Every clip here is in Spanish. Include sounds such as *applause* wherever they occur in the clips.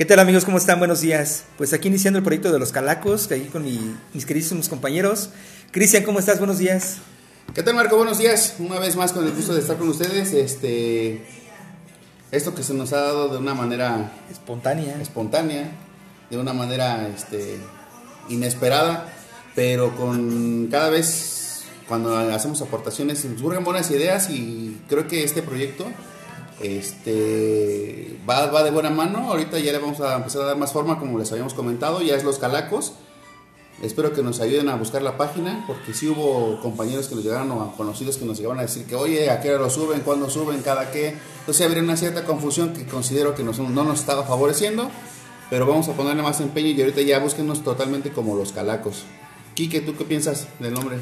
¿Qué tal amigos? ¿Cómo están? Buenos días. Pues aquí iniciando el proyecto de los Calacos, ahí con mi- mis queridísimos compañeros. Cristian, ¿cómo estás? Buenos días. ¿Qué tal Marco? Buenos días. Una vez más con el gusto de estar con ustedes. Este, esto que se nos ha dado de una manera Espontánea. espontánea, de una manera este, inesperada, pero con cada vez cuando hacemos aportaciones nos surgen buenas ideas y creo que este proyecto este, va, de buena mano. Ahorita ya le vamos a empezar a dar más forma, como les habíamos comentado, ya es Los Calacos. Espero que nos ayuden a buscar la página, porque sí hubo compañeros que nos llegaron o conocidos que nos llegaban a decir que, oye, ¿a qué hora lo suben? ¿Cuándo suben? ¿Cada qué? Entonces habría una cierta confusión que considero que no nos estaba favoreciendo, pero vamos a ponerle más empeño y ahorita ya búsquenos totalmente como los calacos. Quique, ¿tú qué piensas del nombre?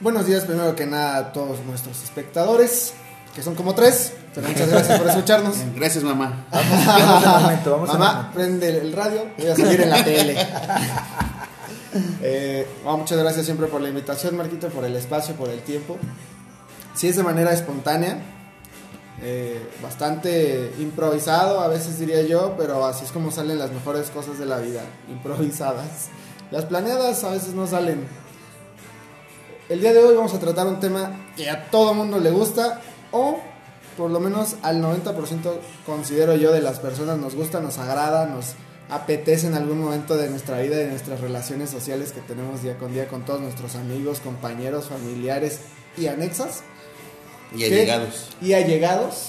Buenos días, primero que nada a todos nuestros espectadores, que son como tres. Pero muchas gracias por escucharnos. *laughs* Gracias, mamá. Vamos al momento, vamos Mamá, momento. prende el radio, voy a salir en la tele. *laughs* Eh, bueno, muchas gracias siempre por la invitación, Marquito, por el espacio, por el tiempo. Sí es de manera espontánea, eh, bastante improvisado, a veces diría yo, pero así es como salen las mejores cosas de la vida, improvisadas. Las planeadas a veces no salen. El día de hoy vamos a tratar un tema que a todo mundo le gusta o por lo menos al 90% considero yo de las personas nos gusta, nos agrada, nos apetece en algún momento de nuestra vida y de nuestras relaciones sociales que tenemos día con día con todos nuestros amigos, compañeros, familiares y anexas Y allegados. y allegados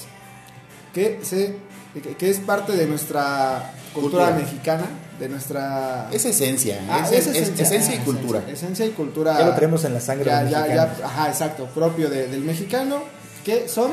que se que, que es parte de nuestra cultura, Cultura. mexicana, de nuestra Es esencia, Ah, es, es es- esencia y ah, cultura. Esencia, esencia y cultura. Ya lo tenemos en la sangre Ya, ya, ya, ajá, exacto, propio de- del mexicano, que son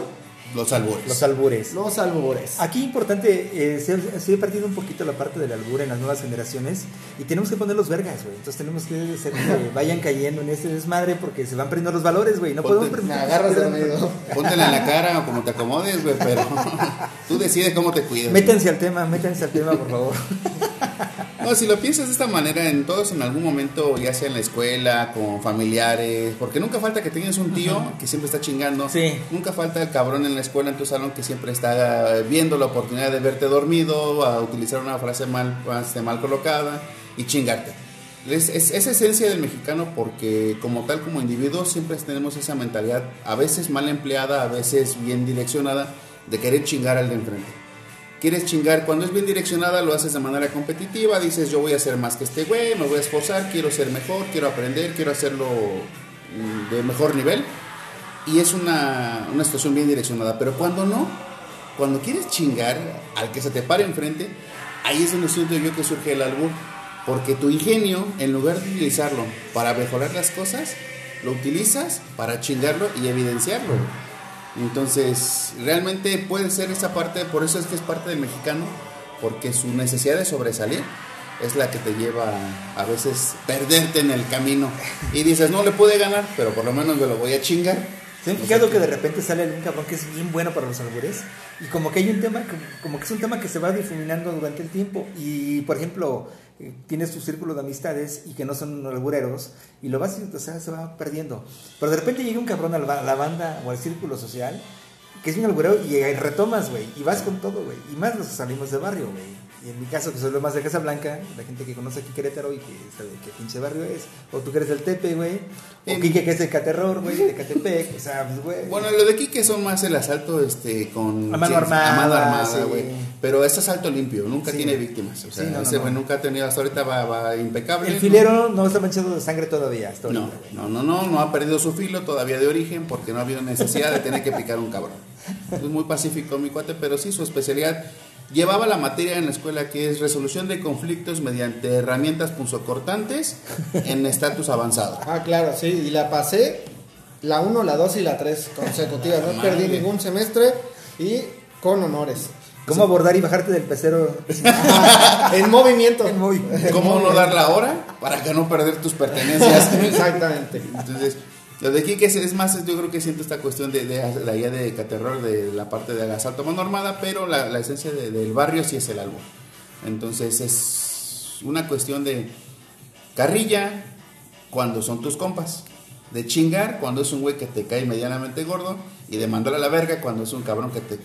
Los albures. Los albures. los albures. Aquí importante, eh, se, se ha perdido un poquito la parte del albur en las nuevas generaciones y tenemos que poner los vergas, güey. Entonces tenemos que hacer que *laughs* vayan cayendo en este desmadre porque se van perdiendo los valores, güey. No Ponte- podemos permitir agarras pierdan- dormido. Póntela en la cara o como te acomodes, güey, pero *laughs* tú decides cómo te cuidas. Métanse al tema, métanse al tema, por favor. *laughs* No, si lo piensas de esta manera, en todos en algún momento, ya sea en la escuela, con familiares, porque nunca falta que tengas un tío que siempre está chingando. Sí. Nunca falta el cabrón en la escuela, en tu salón, que siempre está eh, viendo la oportunidad de verte dormido, a utilizar una frase mal, frase mal colocada y chingarte. Es, es, es esencia del mexicano porque como tal, como individuo, siempre tenemos esa mentalidad, a veces mal empleada, a veces bien direccionada, de querer chingar al de enfrente quieres chingar, cuando es bien direccionada lo haces de manera competitiva, dices yo voy a hacer más que este güey, me voy a esforzar, quiero ser mejor, quiero aprender, quiero hacerlo mm, de mejor nivel. Y es una, una situación bien direccionada, pero cuando no, cuando quieres chingar al que se te pare enfrente, ahí es donde siento yo que surge el albur, porque tu ingenio, en lugar de utilizarlo para mejorar las cosas, lo utilizas para chingarlo y evidenciarlo. Entonces, realmente puede ser esa parte, por eso es que es parte del mexicano, porque su necesidad de sobresalir es la que te lleva a, a veces perderte en el camino. Y dices, no le pude ganar, pero por lo menos me lo voy a chingar. ¿Se han fijado que de repente sale un cabrón que es bien bueno para los albures? Y como que hay un tema, que- como que es un tema que se va difuminando durante el tiempo. Y, por ejemplo, tienes tu círculo de amistades y que no son albureros, y lo vas, o sea, se va perdiendo. Pero de repente llega un cabrón a la banda o al círculo social, que es bien alburero, y retomas, güey, y vas con todo, güey. Y más los salimos de barrio, güey. Y en mi caso, que soy lo más de Casablanca, la gente que conoce aquí Querétaro y que sabe qué pinche barrio es. O tú que eres del Tepe, güey. O Quique que es de Caterror, güey, de Catepec. O sea, pues, güey. Bueno, lo de Quique son más el asalto este con A mano armada, a mano armada, sí. güey. Pero es asalto limpio, nunca Sí. tiene víctimas. O sea, Sí, no, no, ese no. nunca ha tenido, hasta ahorita va, va impecable. El filero no está manchado de sangre todavía, hasta No, ahorita, güey. no, no, no, no ha perdido su filo todavía de origen porque no ha habido necesidad de tener que picar un cabrón. Es muy pacífico mi cuate, pero sí su especialidad llevaba la materia en la escuela que es resolución de conflictos mediante herramientas punzocortantes en estatus avanzado. Ah, claro, sí, y la pasé la 1, la 2 y la 3 consecutivas. No *laughs* Madre. perdí ningún semestre y con honores. ¿Cómo abordar y bajarte del pecero? Ajá, en movimiento. En movimiento. ¿Cómo no dar la hora para que no perder tus pertenencias? *laughs* Exactamente. Entonces, lo de Quique es, es más, yo creo que siento esta cuestión de, de, de allá de Caterror, de la parte del asalto a mano armada, pero la, la esencia de- del barrio sí es el álbum. Entonces es una cuestión de carrilla cuando son tus compas, de chingar cuando es un güey que te cae medianamente gordo y de mandar a la verga cuando es un cabrón que te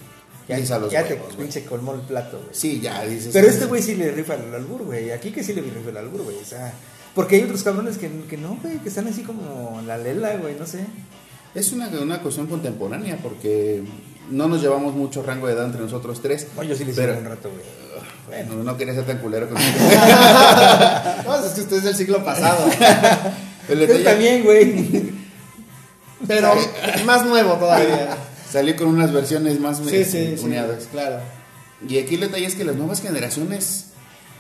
Ya, ya te huevos, pinche colmó el plato, güey. Sí, ya dices. Pero este güey sí le rifa el albur, güey. Aquí que sí le rifa el albur, güey. O sea, porque hay otros cabrones que, que no, güey, que están así como la lela, güey, no sé. Es una, una cuestión contemporánea porque no nos llevamos mucho rango de edad entre nosotros tres. No, yo sí le pero- un rato, güey. Bueno, No, quería ser tan culero contigo. *laughs* *laughs* No, es que usted es del siglo pasado. *laughs* El yo también, güey. Pero más nuevo todavía. Salí con unas versiones más Sí, sí. Claro. Y aquí el detalle es que las nuevas generaciones,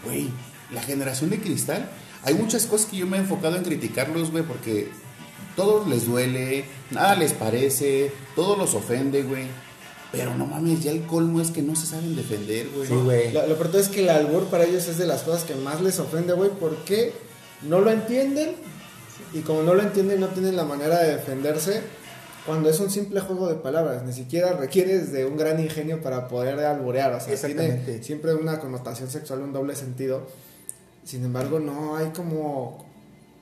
güey, la generación de cristal, hay muchas cosas que yo me he enfocado en criticarlos, güey, porque todo les duele, nada les parece, todo los ofende, güey. Pero no mames, ya el colmo es que no se saben defender, güey. Sí, güey. Lo, lo peor es que el albur para ellos es de las cosas que más les ofende, güey, porque no lo entienden y como no lo entienden no tienen la manera de defenderse cuando es un simple juego de palabras, ni siquiera requieres de un gran ingenio para poder alburear, o sea, tiene siempre una connotación sexual, un doble sentido. Sin embargo, no hay como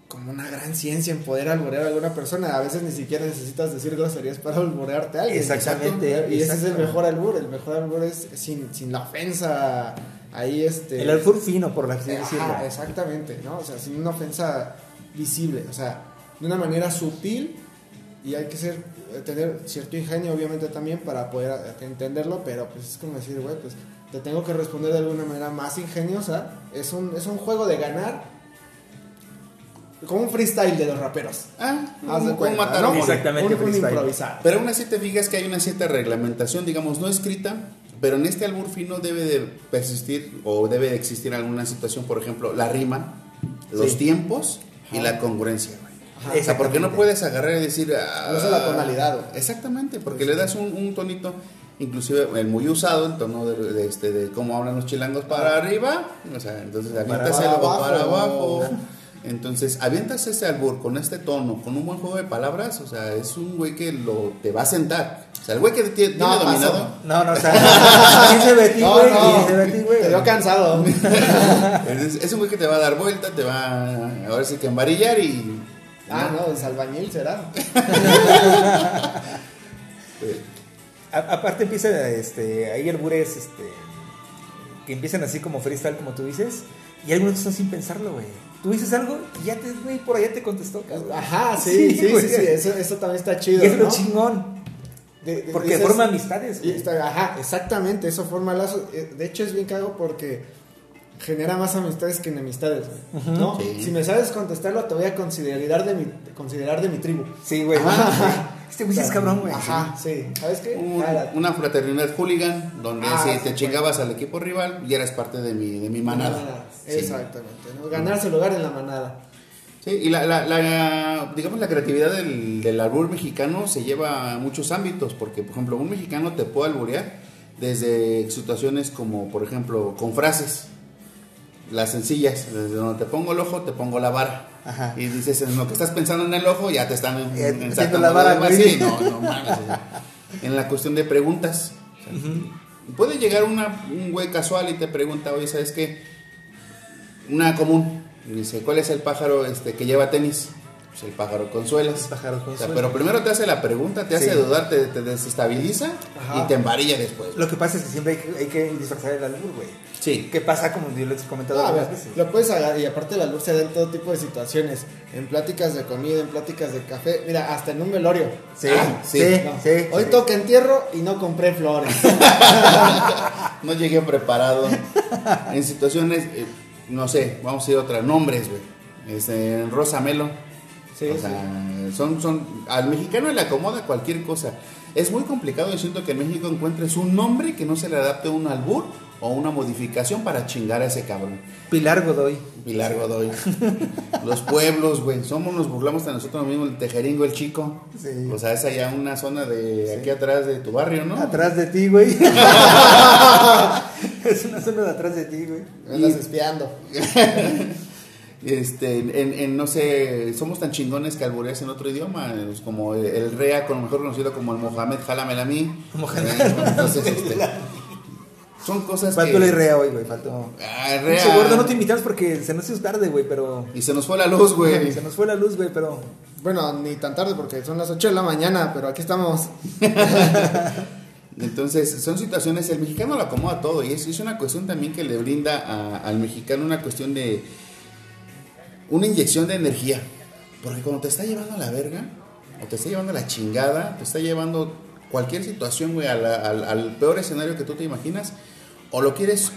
como una gran ciencia en poder alburear a alguna persona. A veces ni siquiera necesitas decir groserías para alburearte a alguien. Exactamente, Exacto. Y ese es el mejor albur. El mejor albur es sin, sin la ofensa. Ahí este. El albur fino, por decirlo. exactamente, ¿no? O sea, sin una ofensa visible. O sea, de una manera sutil. Y hay que ser, eh, tener cierto ingenio, obviamente, también para poder eh, entenderlo. Pero pues es como decir, güey, pues te tengo que responder de alguna manera más ingeniosa. Es un, es un juego de ganar. Como un freestyle de los raperos. Ah, Haz de un, un cuenta, matar ¿no? o morir. Exactamente, Un, un. Pero aún así te fijas que hay una cierta reglamentación, digamos, no escrita, pero en este albur fino debe de persistir o debe de existir alguna situación, por ejemplo, la rima, los Sí. tiempos y Ajá. la congruencia. güey. Ajá. O sea, porque no puedes agarrar y decir... ah, No es la tonalidad. Exactamente, porque le das un, un tonito, inclusive el muy usado, el tono de, de este, de cómo hablan los chilangos para arriba, o sea, entonces avientas Para para abajo. Entonces, avientas ese albur con este tono, con un buen juego de palabras, o sea, es un güey que lo, te va a sentar. O sea, el güey que tiene, No, tiene dominado. No, no, o sea, ¿quién se ve a ti, No, güey? no, ¿Quién se ve a ti, güey? te veo cansado. *laughs* Es, es un güey que te va a dar vuelta, te va ahora sí que embarillar y. ah, no, es albañil será. *laughs* *laughs* A- aparte empieza, este, hay albures, este, que empiezan así como freestyle, como tú dices, y algunos son sin pensarlo, güey. Tú dices algo y ya te, güey, por allá te contestó, cabrón. Ajá, *laughs* sí, sí, sí, sí, eso, eso también está chido. Y es lo chingón, De- de- porque dices- forma amistades, y güey. está- Ajá, exactamente, eso forma lazos. Eh, De hecho, es bien cago porque genera más amistades que enemistades, güey. ¿no? Sí. Si me sabes contestarlo, te voy a considerar de mi, considerar de mi tribu. Sí, güey. Ajá. *laughs* Este güey es cabrón, güey. Ajá, sí. ¿Sabes qué? Un- una fraternidad hooligan donde Ah, si te chingabas al equipo rival y eras parte de mi, de mi manada. Sí. Exactamente. ¿no? Ganarse lugar en la manada. Sí, y la, la- la- digamos, la creatividad del, del albur mexicano se lleva a muchos ámbitos, porque, por ejemplo, un mexicano te puede alburear desde situaciones como, por ejemplo, con frases, las sencillas, desde donde te pongo el ojo, te pongo la vara. Ajá. Y dices, en lo que estás pensando en el ojo, ya te están ensartando metiendo la vara, no, no mames, o sea, En la cuestión de preguntas. o sea, Puede llegar una, un güey casual y te pregunta, oye, ¿sabes qué? Una común. Dice, ¿cuál es el pájaro este, que lleva tenis? Pues el pájaro con suelas. El pájaro con O sea, suelas. pero primero te hace la pregunta, te hace dudar, te, te desestabiliza Ajá. y te embarilla después. Lo que pasa es que siempre hay que, hay que disfrazar el albur, güey. Sí. ¿Qué pasa? Como yo les he comentado No, a ver, varias veces. lo puedes agarrar y aparte la luz se da en todo tipo de situaciones, en pláticas de comida, en pláticas de café, mira, hasta en un velorio. Sí, Ah, sí, sí, No, sí. Hoy toca entierro y no compré flores. *laughs* No llegué preparado. en situaciones, eh, no sé, vamos a ir a otras nombres, güey. Este, Rosa Melo. Sí, o sí. sea, son, son, al mexicano le acomoda cualquier cosa. Es muy complicado, yo siento que en México encuentres un nombre que no se le adapte a un albur o una modificación para chingar a ese cabrón. Pilar Godoy. Pilar Godoy. *laughs* Los pueblos, güey. Somos, nos burlamos de nosotros mismos, el tejeringo, el chico. Sí. O sea, es allá una zona de aquí atrás de tu barrio, ¿no? Atrás de ti, güey. *laughs* es una zona de atrás de ti, güey. Me andas espiando. *laughs* Este, en, en, no sé, somos tan chingones que albureas en otro idioma, es como el, el Rea, con mejor conocido como el Mohamed Jalamel a mí. Mohamed Entonces, este, son cosas Faltó que... la Rea hoy, güey. Faltó. Ah, Rea. gordo, no te invitamos porque se nos hizo tarde, güey, pero. Y se nos fue la luz, güey. Se nos fue la luz, güey, pero. Bueno, ni tan tarde porque son las 8 de la mañana, pero aquí estamos. *laughs* Entonces, son situaciones, el mexicano lo acomoda todo y es, es una cuestión también que le brinda a- al mexicano una cuestión de una inyección de energía. Porque cuando te está llevando a la verga, o te está llevando a la chingada, te está llevando cualquier situación, güey, a la- al, al peor escenario que tú te imaginas, o lo quieres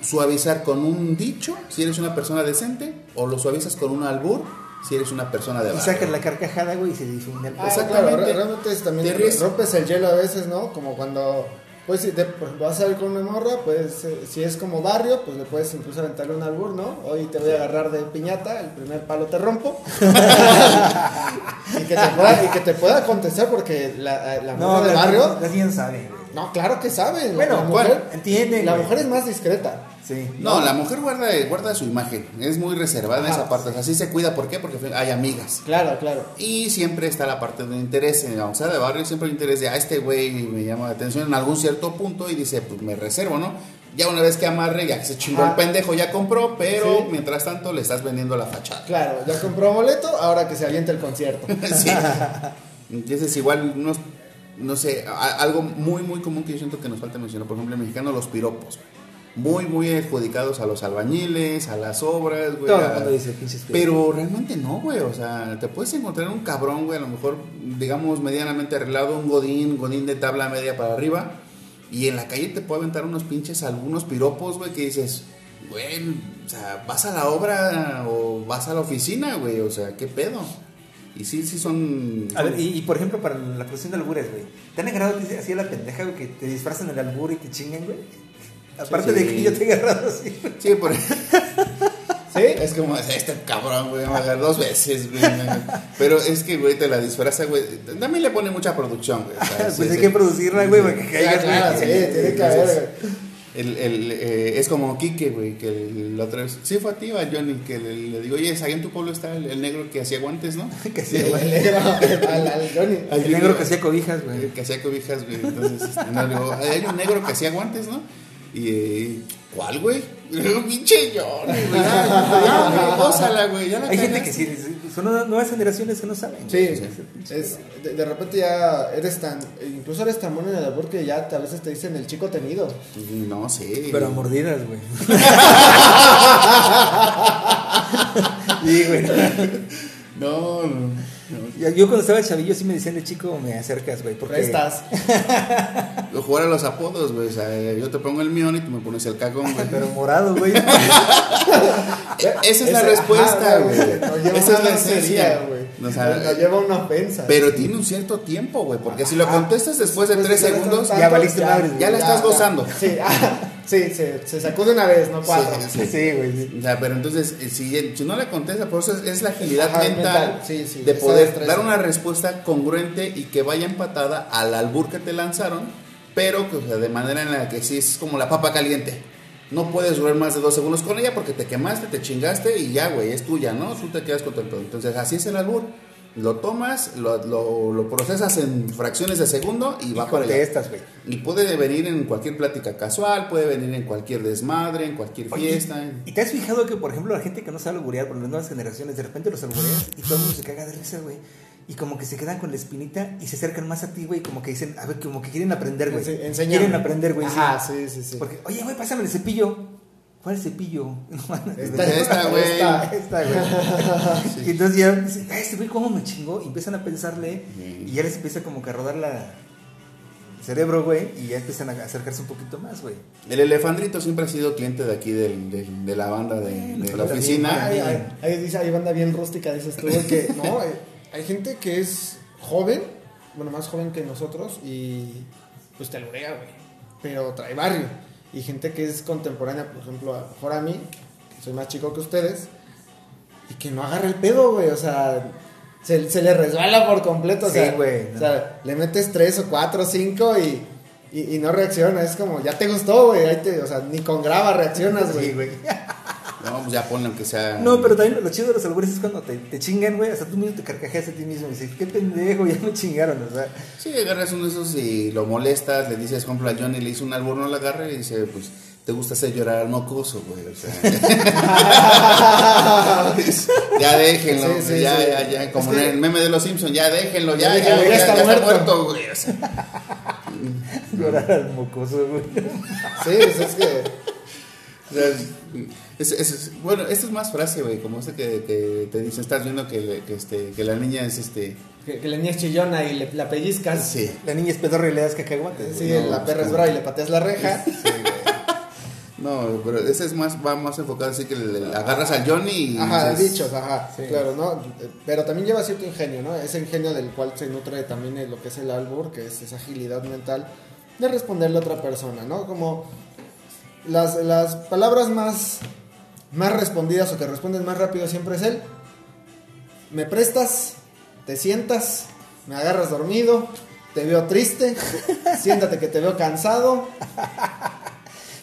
suavizar con un dicho, si eres una persona decente, o lo suavizas con un albur, si eres una persona de Y barrio. sacas la carcajada, güey, y se difumina el Ah, Exactamente. claro, re- realmente es también Te rompes el hielo a veces, ¿no? Como cuando, pues si te, por ejemplo, vas a salir con una morra, pues eh, si es como barrio, pues le puedes incluso aventarle un albur, ¿no? Hoy te voy a agarrar de piñata, el primer palo te rompo. *laughs* y, que te pueda, y que te pueda contestar porque la, la No, morra de las- barrio, saben, güey. no, claro que saben. Bueno, la mujer, entienden, La mujer es más discreta. Sí. No, la mujer guarda, guarda su imagen, es muy reservada en esa parte, así se cuida, ¿por qué? Porque hay amigas. Claro, claro. Y siempre está la parte de interés, en la sea de barrio siempre hay interés de, a este güey me llama la atención en algún cierto punto y dice, pues me reservo, ¿no? Ya una vez que amarre, ya que se chingó el pendejo, ya compró, pero Sí. mientras tanto le estás vendiendo la fachada. Claro, ya compró boleto, ahora que se avienta el concierto. *laughs* sí. *laughs* Entonces igual unos, no sé, a- algo muy muy común que yo siento que nos falta mencionar, por ejemplo, en mexicano los piropos. Muy, muy adjudicados a los albañiles, a las obras, güey. Todo el mundo dice pinches Pero realmente no, güey. O sea, te puedes encontrar un cabrón, güey, a lo mejor, digamos, medianamente arreglado, un godín, godín de tabla media para arriba. Y en la calle te puede aventar unos pinches, algunos piropos, güey, que dices, güey, o sea, vas a la obra o vas a la oficina, güey. O sea, ¿qué pedo? Y sí, sí son... A ver, y, y, por ejemplo, para la cuestión de albures, güey. ¿Te han agarrado así así a la pendeja, güey, que te disfrazan el albur y te chingan, güey? Aparte Sí. de que yo te he agarrado así. Sí, por... *laughs* ¿Sí? Es como, este cabrón, güey, me agarró dos veces, güey. Pero es que, güey, te la disfraza, güey. También le pone mucha producción, güey. sea, *laughs* sí, pues hay que producirla, güey, para que caiga, claro, sí, tiene que haber. El, el, eh, es como Quique, güey, que el- la otra vez. Sí, fue a ti, a Johnny, que le, le digo, oye, ahí en tu pueblo está el, el negro que hacía guantes, ¿no? *laughs* Que hacía, negro, al, al Johnny. El negro que hacía cobijas, güey. Que hacía cobijas, güey. Entonces, este, no, le digo, hay un negro que hacía guantes, ¿no? Y, eh, ¿cuál, güey? *laughs* Pinche Johnny, güey. Ya, güey, gózala, güey. Ya la Hay gente que cagaste". sí, son nuevas generaciones que no saben. Sí, es, de, de repente ya eres tan, incluso eres tan bueno en el albur que ya a veces te dicen el chico tenido. No sé. Pero a mordidas, güey. *laughs* sí, güey. No, no. No. Yo cuando estaba chavillo sí me decían de chico, me acercas, güey. Porque Prestas. Lo jugar a los apodos, güey. O sea, yo te pongo el mión y tú me pones el cagón, güey. Pero morado, güey. *laughs* E- Esa es la respuesta, güey. Esa es la esencia, güey. O sea, lleva una ofensa. Pero tiene un cierto tiempo, güey. Porque si lo Ah, contestas después de Después tres segundos, tanto, ya valiste ya la estás gozando. Sí, ah, sí, se, se sacude una vez, no cuatro. Sí, sí. Güey. sí. O sea, pero entonces, eh, si, si no le contestas, por eso es, es la agilidad Ajá, mental, mental, sí, sí, de poder dar una respuesta congruente y que vaya empatada al albur que te lanzaron, pero que, o sea, de manera en la que sí es como la papa caliente. No puedes durar más de dos segundos con ella porque te quemaste, te chingaste y ya, güey, es tuya, ¿no? Tú te quedas contento. Entonces, así es el albur. Lo tomas, lo, lo, lo procesas en fracciones de segundo y va Y para allá. contestas, güey. Y puede venir en cualquier plática casual, puede venir en cualquier desmadre, en cualquier Oye, fiesta. ¿Y te has fijado que, por ejemplo, la gente que no sabe alburear, por las nuevas generaciones, de repente los albureas y todo el mundo se caga de risa, güey? Y como que se quedan con la espinita y se acercan más a ti, güey, como que dicen, a ver, como que quieren aprender, güey. Quieren aprender, güey. Ajá, sí, sí, sí. Porque, oye, güey, pásame el cepillo. ¿Cuál cepillo? *laughs* Esta- *laughs* Esta, güey. esta. Esta, güey. *laughs* Y entonces ya dicen, "Ay, este güey, ¿cómo me chingó? Y empiezan a pensarle y ya les empieza como que a rodar la cerebro, güey, y ya empiezan a acercarse un poquito más, güey. El elefandrito siempre ha sido cliente de aquí del- del- de la banda de, de la oficina. Ahí dice, hay banda bien rústica, dices tú, que no, eh, hay gente que es joven, bueno, más joven que nosotros y pues te alburea, güey, pero trae barrio. Y gente que es contemporánea, por ejemplo, a lo mejor a mí, que soy más chico que ustedes, y que no agarra el pedo, güey, o sea, se, se le resbala por completo, o Sí, sea, güey, o sea, le metes tres o cuatro o cinco y... Y, y no reacciona, es como, ya te gustó, güey, o sea, ni con grava reaccionas, güey. Sí, güey. *laughs* No, pues ya ponle aunque sea. No, pero también lo chido de los albures es cuando te, te chingan, güey. Hasta tú mismo te carcajeas a ti mismo y dices, qué pendejo, ya me chingaron, o sea. Sí, agarras uno de esos y lo molestas, le dices, por ejemplo, a Johnny le hizo un albur, no la agarra y dice, pues te gusta hacer llorar al mocoso, güey. O sea. *laughs* ya déjenlo, Sí, sí, ya, sí. ya, ya. Como Es que- en el meme de los Simpsons, ya déjenlo, ya, Ya ya, déjenlo, ya, ya está muerto. güey. o sea. *laughs* Llorar al mocoso, güey. Sí, pues es que. O sea, es- es- es- bueno, esto es más frase, güey, como este que, que te dice, estás viendo que, que, este, que la niña es este... Que, que la niña es chillona y le, la pellizcas. Sí. La niña es pedorra y le das cacahuates. Sí. No, la perra es sí. brava y le pateas la reja. *laughs* No, pero ese es más, va más enfocado así que le, le agarras al Johnny y... Ajá, dices, dichos, ajá, Sí. claro, ¿no? Pero también lleva cierto ingenio, ¿no? Ese ingenio del cual se nutre también lo que es el albur, que es esa agilidad mental de responderle a otra persona, ¿no? Como las, las palabras más, más respondidas o que responden más rápido siempre es el me prestas, te sientas, me agarras dormido, te veo triste, *laughs* siéntate que te veo cansado.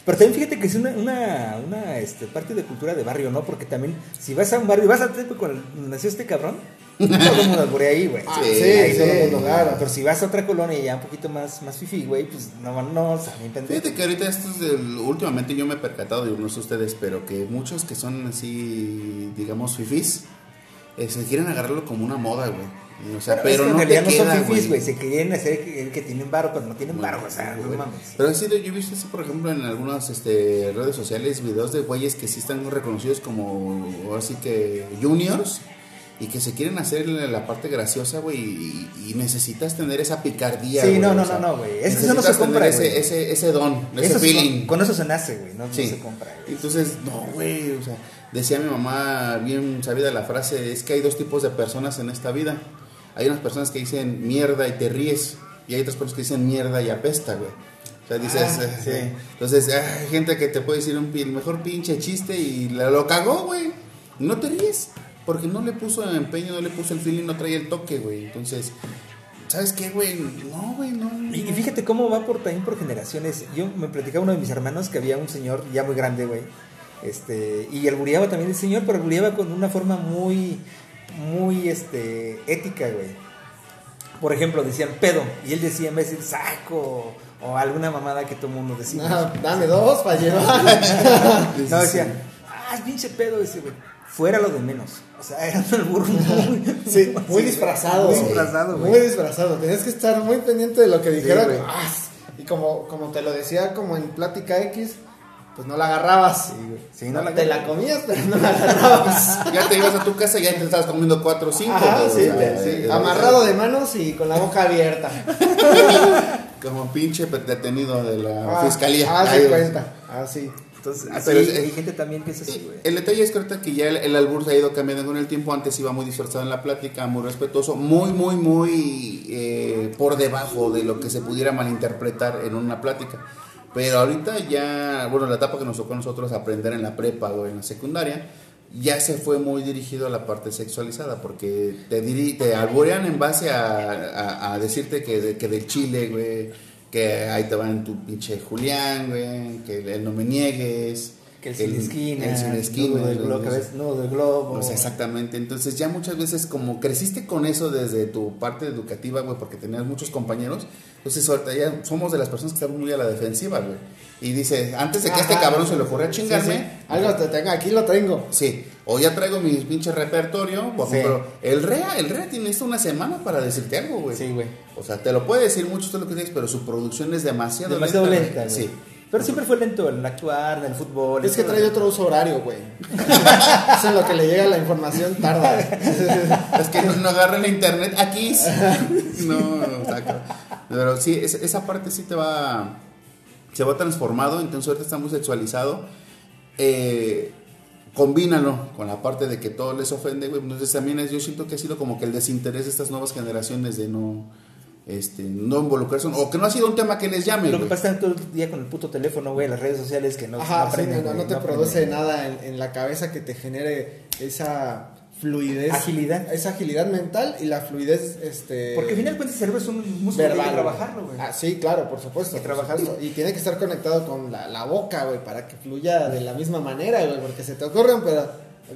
Pero también fíjate que es una, una, una este, parte de cultura de barrio, ¿no? Porque también, si vas a un barrio, vas a Tepe cuando nació este cabrón, todo el mundo alburea ahí, güey. Ah, Sí, sí, ahí todo el sí, mundo, claro. Pero si vas a otra colonia ya un poquito más, más fifi, güey, pues no, no, ni pendejo. Fíjate que ahorita esto es del- últimamente yo me he percatado, digo, no sé ustedes, pero que muchos que son así, digamos, fifís, eh, se quieren agarrarlo como una moda, güey. O sea, pero que no en te realidad no queda, son fifis, güey. Se quieren hacer que, que tienen varo, pero no tienen varo, o sea, no mames. Pero ha sido, yo he visto por ejemplo, en algunas este, redes sociales, videos de güeyes que sí están reconocidos como, así que, juniors, y que se quieren hacer la parte graciosa, güey, y, y necesitas tener esa picardía, Sí, güey, no, o no, sea, no, güey. Eso- eso no se compra, ese, ese, ese don, ese Eso feeling. con eso se nace, güey, no, se compra, güey. Entonces, no, güey, o sea, decía mi mamá bien sabida la frase, es que hay dos tipos de personas en esta vida. Hay unas personas que dicen mierda y te ríes, y hay otras personas que dicen mierda y apesta, güey. O sea, dices, Ah, eh, entonces hay gente que te puede decir un, el mejor pinche chiste y la- lo cagó, güey. No te ríes, porque no le puso empeño, no le puso el feeling, no traía el toque, güey. Entonces, ¿sabes qué, güey? No, güey, no. Y, y no. fíjate cómo va por también por generaciones. Yo me platicaba uno de mis hermanos que había un señor ya muy grande, güey. Este, y albureaba también el señor, pero albureaba con una forma muy, muy, este, ética, güey. Por ejemplo, decían pedo, y él decía en vez de decir saco, o alguna mamada que todo el mundo decía. Ah, dame dos para llevar. *laughs* No, decía, ah, es pinche pedo ese, güey. Fuera lo de menos. O sea, *laughs* era un albur muy, Sí, muy sí, disfrazado. Muy disfrazado, güey. Muy disfrazado. Tenías que estar muy pendiente de lo que dijera. güey. Ah, y como, como te lo decía, como en Plática X, pues no la agarrabas. Sí, güey. Sí, no la te la comías, pero no la agarrabas. *laughs* Ya te ibas a tu casa y ya te estabas comiendo cuatro o cinco. Ajá, sí, o sea, sí. eh, Amarrado de manos y con la boca abierta. *laughs* Como pinche detenido de la Ah, fiscalía. De cuenta. Así. Entonces, pero es- hay gente también que es así, güey. El detalle es que ahorita que ya el, el albur se ha ido cambiando con el tiempo, antes iba muy disfrazado en la plática, muy respetuoso, muy, muy, muy eh, por debajo de lo que se pudiera malinterpretar en una plática. Pero ahorita ya, bueno, la etapa que nos tocó a nosotros aprender en la prepa o en la secundaria, ya se fue muy dirigido a la parte sexualizada, porque te, diri te alburean en base a, a- a decirte que, de- que del chile, güey, que ahí te van tu pinche Julián, güey, que el no me niegues. Que el sin esquina, el sin esquina, nudo del globo, nudo del globo. o sea, exactamente. Entonces, ya muchas veces, como creciste con eso desde tu parte educativa, güey, porque tenías muchos compañeros, entonces ahorita ya somos de las personas que están muy a la defensiva, güey. Y dice, antes de que este Ajá, cabrón sí, se le ocurra chingarme, sí. Algo te tengo, aquí lo tengo. Sí, o ya traigo mi pinche repertorio, Sí. ejemplo, el REA, el REA tiene esto una semana para decirte algo, güey. Sí, güey. O sea, te lo puede decir mucho todo lo que dices, pero su producción es demasiado, Demasiado lenta, güey. Sí. Pero siempre fue lento en actuar, en el fútbol. Es que trae otro uso horario, güey. *laughs* Eso en lo que le llega la información tarda. Es que no, no agarren la internet aquí. *laughs* No, saca. Pero sí, es- esa parte sí te va. Se va transformado, entonces ahorita está muy sexualizado. Eh, combínalo con la parte de que todo les ofende, güey. Entonces también es, yo siento que ha sido como que el desinterés de estas nuevas generaciones de no. Este, no involucrarse, o que no ha sido un tema que les llame. Lo que pasa es que todo el día con el puto teléfono, güey, las redes sociales que no, Ajá, no sí, no, no güey, te aprenden. produce nada en, en la cabeza que te genere esa fluidez. Agilidad. Esa agilidad mental y la fluidez, este... Porque al final de cuentas el cerebro es un músculo hay que verbal. trabajarlo, güey. Ah, sí, claro, por supuesto. Hay que por trabajarlo. supuesto. Y tiene que estar conectado con la, la boca, güey, para que fluya de la misma manera, güey, porque se te ocurren, pero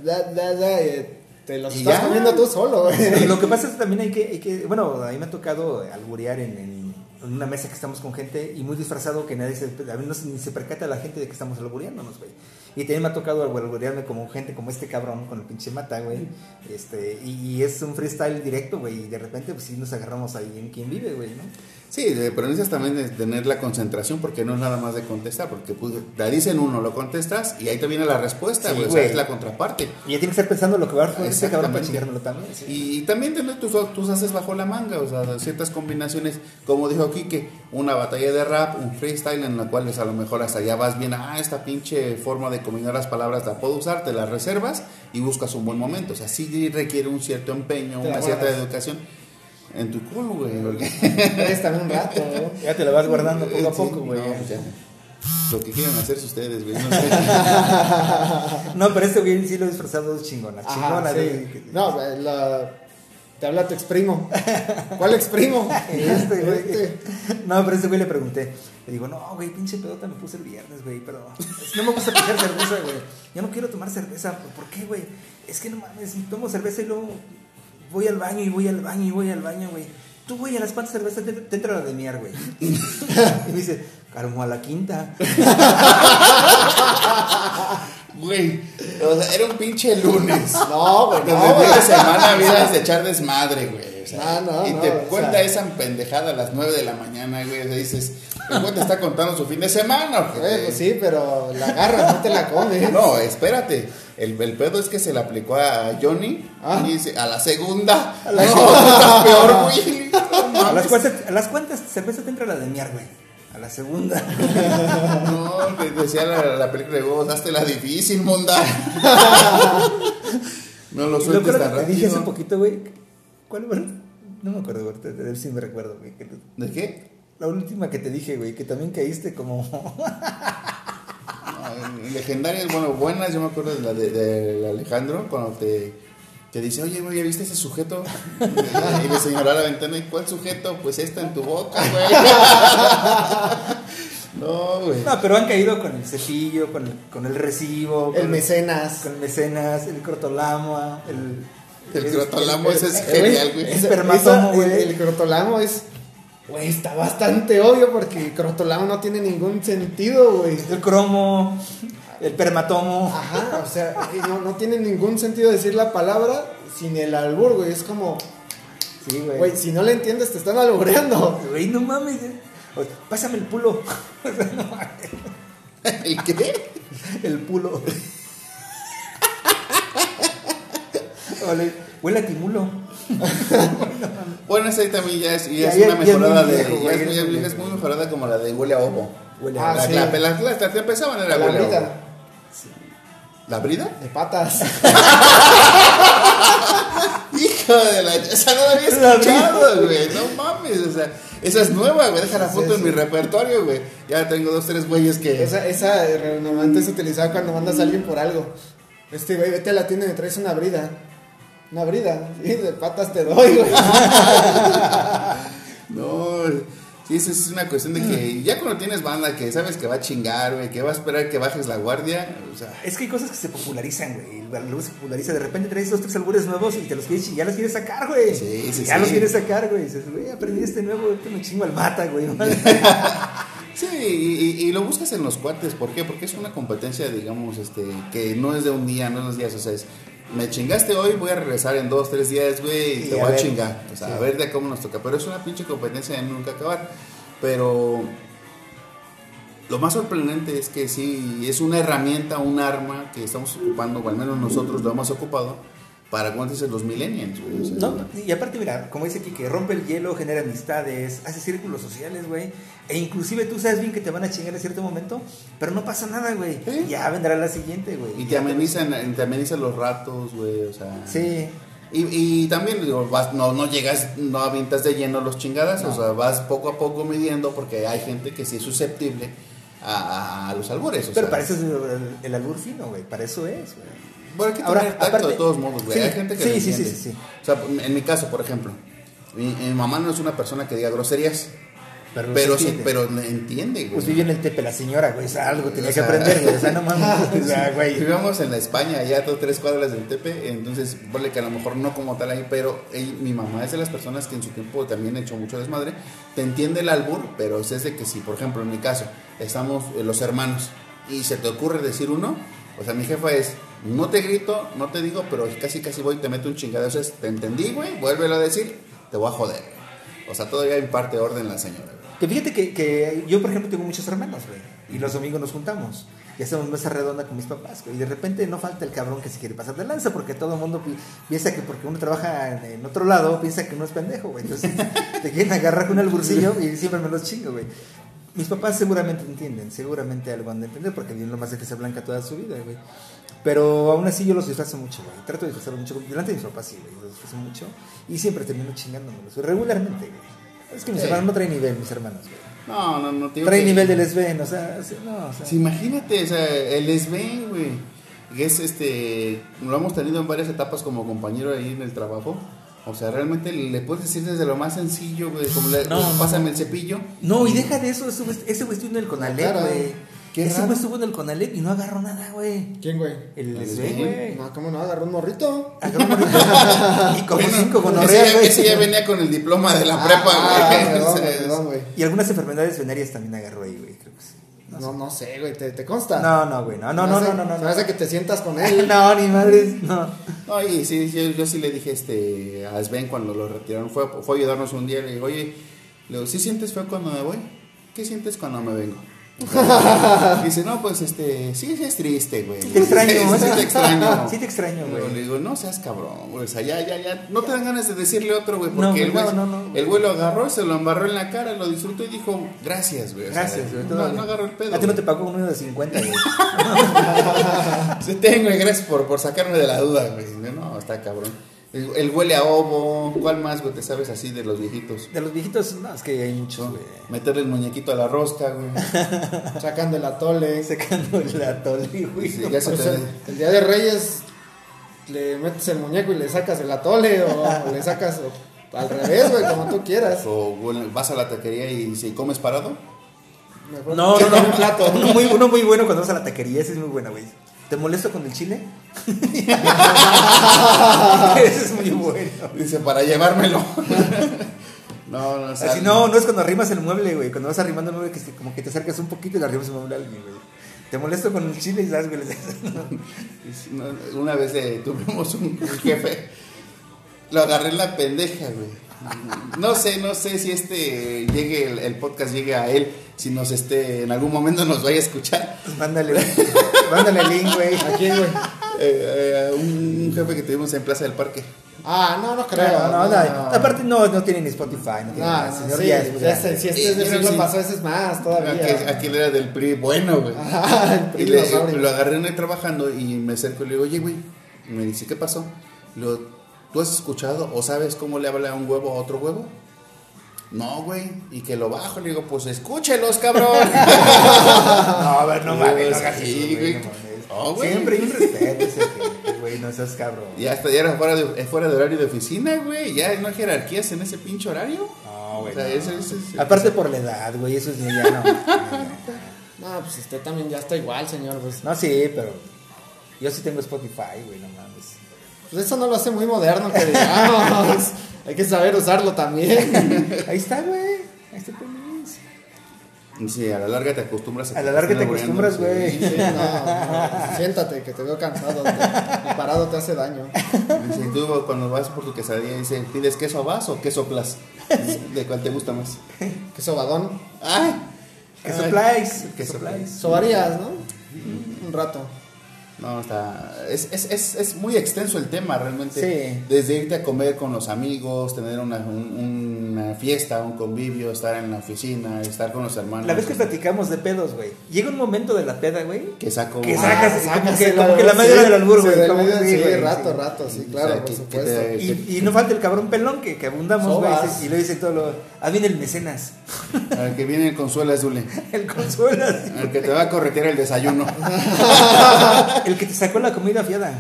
da, da, da, eh, te los Y estás ya. comiendo tú solo, güey. *laughs* Lo que pasa es que también hay que, hay que bueno, a mí me ha tocado alburear en, en- en una mesa que estamos con gente y muy disfrazado que nadie se, a mí no ni se percata la gente de que estamos albureándonos, güey. Y también me ha tocado alburearme como gente como este cabrón con el pinche mata, güey. Este, y, y es un freestyle directo, güey, y de repente pues sí nos agarramos ahí en quien vive, güey, ¿no? Sí, de- pero necesitas también de tener la concentración porque no es nada más de contestar, porque pues, te dicen uno, lo contestas y ahí te viene la respuesta, Sí, güey, o sea, güey. es la contraparte. Y ya tienes que estar pensando lo que va a responder ese cabrón para Exactamente. chingármelo también. sí. Y, también tener tus, tus haces bajo la manga, o sea, ciertas combinaciones, como dijo Kike, una batalla de rap, un freestyle en la cual pues, a lo mejor hasta ya vas bien, ah, esta pinche forma de combinar las palabras la puedo usar, te las reservas y buscas un buen momento, o sea, sí requiere un cierto empeño, Te una cierta educación en tu culo, güey, porque... *laughs* También un rato, ¿no? Ya te lo vas guardando poco a Sí, poco, güey. no, pues ya. Lo que quieran hacerse ustedes, güey, no sé. *laughs* No, pero este güey sí lo he disfrazado chingona. Ajá, Chingona, sí. güey. No, la... te habla tu exprimo. ¿Cuál exprimo? *laughs* Este, güey. Este. No, pero este güey le pregunté. Le digo, no, güey, pinche pedota me puse el viernes, güey, pero no me gusta tomar cerveza, güey. Yo no quiero tomar cerveza. ¿Por qué, güey? Es que no mames, si tomo cerveza y luego voy al baño y voy al baño y voy al baño, güey. Tú, güey, a las cuantas cervezas te, te entra la de miar, güey. *laughs* y me dice, como a la quinta. Güey, o sea, era un pinche lunes. *laughs* No, güey, Desde no, güey. de semana vienes de echar desmadre, güey. O sea, No, no, y no, te o cuenta sea. esa pendejada a las 9 de la mañana, güey. O sea, dices, el güey te está contando su fin de semana. Güey, pues sí, pero la agarras, no te la comes. *laughs* No, espérate. El, el pedo es que se le aplicó a Johnny Ah. y dice, a la segunda. A la *laughs* segunda *laughs* está peor, güey. No A las, cuantas, a las cuantas cervezas te entra la de miar, güey. A la segunda. No, que decía la, la película de huevos, hazte la difícil, monda. No lo sueltes que tan te dije hace rápido. poquito, güey. ¿Cuál fue? No me acuerdo, güey. Si me recuerdo, güey. ¿De qué? La última que te dije, güey, que también caíste como. *laughs* Legendarias, bueno, buenas, yo me acuerdo de la de, de Alejandro, cuando te, te dice, oye, güey, ¿ya viste ese sujeto? *laughs* Y le señaló a la ventana, ¿y cuál sujeto? Pues esta en tu boca, güey. *laughs* No, güey. No, pero han caído con el cepillo, con el, con el recibo, El con mecenas. con el mecenas, el crotolamo, el. El crotolamo ese es genial, güey. El, el crotolamo es. Güey, está bastante obvio porque crotolamo no tiene ningún sentido, güey. El cromo, el permatomo. Ajá, o sea, y no, no tiene ningún sentido decir la palabra sin el albur, güey. Es como, Sí, güey. güey, si no le entiendes, te están albureando. Güey, no mames. eh. Pásame el pulo. *laughs* No mames. ¿El qué? el pulo. Vale, huele a timulo. *laughs* *laughs* Bueno, esa ahí también ya es, ya Ya- es ya- una ya mejorada de. viejo, es, muy- es mejorada como la de huele a ovo. Huele Ah, a la, sí. la, la, la- que empezaban era La huele a ovo. ¿La brida? de patas. *laughs* Hijo de la. Esa no la había escuchado, güey. No mames. O sea, esa es nueva, güey. Deja la Sí, foto en mi repertorio, güey. Ya tengo dos, tres güeyes que. Esa, esa eh, normalmente se utilizaba cuando mandas a alguien por algo. Este güey, vete a la tienda y me traes una brida. Una brida. *laughs* Sí, de patas te doy, güey. *laughs* No. Sí, esa es una cuestión de que ya cuando tienes banda que sabes que va a chingar, güey, que va a esperar que bajes la guardia, o sea, Es que hay cosas que se popularizan, güey. El albur se populariza. De repente traes dos, tres albures nuevos y te los quieres, ya los quieres sacar, güey. Sí, sí, ya sí. los quieres sacar, güey. Dices, güey, aprendí este nuevo, ahorita me chingo al mata, güey. *laughs* Sí, y, y- y lo buscas en los cuates, ¿por qué? Porque es una competencia, digamos, este, que no es de un día, no es de dos días, o sea, es, me chingaste hoy, voy a regresar en dos, tres días, güey, y te a voy a chingar, o sea, sí. a ver de cómo nos toca, pero es una pinche competencia de nunca acabar, pero lo más sorprendente es que sí, es una herramienta, un arma que estamos ocupando, o al menos nosotros lo hemos ocupado, para, ¿cómo dices? Los millennials, güey, o sea, No, y aparte, mira, como dice aquí, que rompe el hielo, genera amistades, hace círculos sociales, güey. E inclusive tú sabes bien que te van a chingar en cierto momento, pero no pasa nada, güey. Ya vendrá la siguiente, güey. y te amenizan, te amenizan los ratos, güey, o sea... Sí. Y, y también digo, vas, no, no llegas, no avientas de lleno los chingadas, o sea, vas poco a poco midiendo porque hay gente que sí es susceptible a, a- a los albures. O Pero sea, para eso es el, el albur fino, güey. Para eso es, güey. Bueno, hay que Ahora, tener tacto aparte- de todos modos, güey. Sí, hay gente que sí, sí, sí, sí. O sea, en mi caso, por ejemplo, mi, mi mamá no es una persona que diga groserías, Pero, pero sí pero entiende, güey. Pues vive en el Tepe la señora, güey. O sea, algo tenía O que aprender, güey. O sea, no *laughs* mames. O sea, güey. Vivíamos en la España, allá a dos, tres cuadras del Tepe, entonces, vale que a lo mejor no como tal ahí, pero mi mamá es de las personas que en su tiempo también ha hecho mucho desmadre, te entiende el albur, pero es de que si, por ejemplo, en mi caso, estamos eh, los hermanos y se te ocurre decir uno, o sea, mi jefa es, no te grito, no te digo, pero casi casi voy y te meto un chingadazo, es, te entendí, güey, vuélvelo a decir, te voy a joder. O sea, todavía imparte orden la señora, güey. Que fíjate que, que yo, por ejemplo, tengo muchos hermanos, güey. Y los domingos nos juntamos. Y hacemos mesa redonda con mis papás, güey. Y de repente no falta el cabrón que se quiere pasar de lanza, porque todo el mundo pi- piensa que porque uno trabaja en, otro lado, piensa que uno es pendejo, güey. Entonces *laughs* te quieren agarrar con el bolsillo y siempre me los chingo, güey. Mis papás seguramente entienden, seguramente algo han de entender, porque vienen lo más de que se blanca toda su vida, güey. Pero aún así yo los disfrazo mucho, güey. Trato de disfrazarlos mucho. Delante de mis papás, sí, güey. Los disfrazo mucho. Y siempre termino chingándomelos, güey, regularmente, güey. Es que mis Sí. hermanos no traen nivel, mis hermanos, güey. No, no, no. Traen que- nivel de lesben, o sea, sí, no, o sea. Sí, imagínate, o sea, el lesben, güey. que Es este. Lo hemos tenido en varias etapas como compañero ahí en el trabajo. O sea, realmente le puedes decir desde lo más sencillo, güey, como le, No, no, pásame no. el cepillo. No, y deja de eso, ese güey, estuvo en el Conalep, güey. Qué Ese güey estuvo en el Conalep y no agarró nada, güey. ¿Quién, güey? El lesben, lesben. güey. No, ¿cómo no? Agarró un morrito. Agarró un morrito. *laughs* y como Bueno, cinco ya, güey. ese ya venía con el diploma de la Ah, prepa, ah, güey. *laughs* perdón, güey. Y algunas enfermedades venéreas también agarró ahí, güey, creo que sí. No, no sé, güey, ¿te, te consta? No, no, güey, no, no, no, no, no, no. Hace no. que te sientas con *laughs* él. No, ni madres, no. No, y sí, yo, yo sí le dije este, a Sven cuando lo retiraron, fue, fue a ayudarnos un día, le digo, oye, le digo, ¿sí sientes feo cuando me voy? ¿Qué sientes cuando me vengo? *laughs* Dice, no, pues este, sí, sí es triste, güey. Te extraño, Sí, sí te extraño. *laughs* Sí te extraño, Pero güey. Le digo, no seas cabrón, güey. O sea, ya, ya, ya. No te dan ganas de decirle otro, güey. No, Porque el güey, güey, no, no, no. el güey lo agarró, se lo embarró en la cara, lo disfrutó y dijo, gracias, güey. Gracias, güey. No, agarró el pedo. A ti no te güey. pagó uno de 50, güey. *laughs* Sí, tengo, y gracias por, por sacarme de la duda, güey. No, está cabrón. El, el huele a ovo. ¿Cuál más, güey? Te sabes así de los viejitos. De los viejitos, no, es que hay muchos, güey. Meterle el muñequito a la rosca, güey. *laughs* Sacando el atole. Secando el atole, güey. Sí, ya se O te- sea, el día de Reyes le metes el muñeco y le sacas el atole o *laughs* le sacas o- al revés, güey, como tú quieras. O vas a la taquería y si comes parado. No, no, no. un plato. *laughs* Uno muy, uno muy bueno cuando vas a la taquería, ese es muy bueno, güey. ¿Te molesto con el chile? *laughs* ese es muy bueno. Dice, para llevármelo. *laughs* no, no, o sea, Así no, no es cuando arrimas el mueble, güey. Cuando vas arrimando el mueble, que como que te acercas un poquito y le arrimas el mueble a alguien, güey. Te molesto con el chile y sabes, güey. *laughs* Una vez eh, tuvimos un jefe, lo agarré en la pendeja, güey. No sé, no sé si este llegue, el, el podcast llegue a él, si nos este, en algún momento nos vaya a escuchar. Pues mándale, mándale el link, güey. ¿A quién, güey? Eh, eh, un, un jefe que tuvimos en Plaza del Parque. Ah, no, no creo. No, no, no, Aparte no, no tiene ni Spotify, no tiene No, nada. no, Señor, sí, ya es ya si este es del siglo pasado, ese es más todavía. Aquí, aquí él era del PRI bueno, güey. *laughs* Ah, Y le- lo agarré en el trabajando y me acerco y le digo, oye, güey. Y me dice, ¿qué pasó? Digo, ¿tú has escuchado o sabes cómo le habla un huevo a otro huevo? No, güey. Y que lo bajo. Le digo, pues escúchelos, cabrón. *laughs* No, a ver, no mames, no hagas Sí, eso, güey. güey. no. Siempre hay un respeto, ese güey, no seas cabrón. ya hasta ya era fuera de, eh, fuera de horario de oficina, güey. Ya no hay jerarquías en ese pinche horario. No, güey. O sea, no. Aparte por la edad, güey, eso es ya no. No, pues usted también ya está igual, señor. Pues, No, sí, pero yo sí tengo Spotify, güey, no mames. Pues eso no lo hace muy moderno, que digamos. *laughs* Hay que saber usarlo también. *laughs* Ahí está, güey. Ahí está feliz. Sí, a la larga te acostumbras A la larga te acostumbras, güey. sí. Sí, no, no, siéntate, que te veo cansado. te- y parado te hace daño. Dice, tú cuando vas por tu quesadilla, dice, ¿pides queso a vas o queso plas? ¿De cuál te gusta más? Que sobadón. ¡Ay! Que Ay, supplies. Que Que supplies. Sobarías, ¿no? Un rato. No, está. Es, es, es, es muy extenso el tema realmente. Sí. Desde irte a comer con los amigos, tener una, un- una fiesta, un convivio, estar en la oficina, estar con los hermanos. La vez que platicamos de pedos, güey. Llega un momento de la peda, güey. Que saco. Que Ah, sacas- como sácaselo, que- como que la media sí, del albur, güey, como sí, Sí, rato, sí. rato, sí, O claro, sea, por que- que supuesto. te- Y, y no falta el cabrón pelón que, que abundamos, güey. Y lo dice todo lo. Ah, viene el mecenas. Al que viene el consuelo Dule. *laughs* El consuelo. así. Al que te va a corretear el desayuno. *laughs* El que te sacó la comida fiada.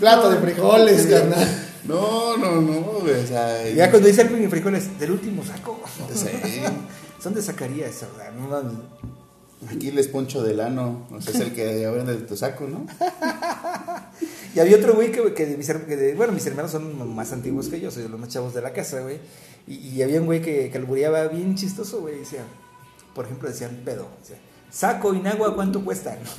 Plato de frijoles, carnal. No, no, no, güey. O sea, Ya cuando dice algo en frijoles, del último saco. Sí. *laughs* Son de Zacarías, ¿verdad? No mames. Aquí les poncho del ano. O sea, es el que vende de tu saco, ¿no? *laughs* Y había otro güey que, que, de mis, que de- bueno, mis hermanos son más antiguos que yo, soy de los más chavos de la casa, güey. Y, y había un güey que, que albureaba bien chistoso, güey. Decía, por ejemplo, decían pedo. Decía, Saco y agua, ¿cuánto cuesta? *laughs*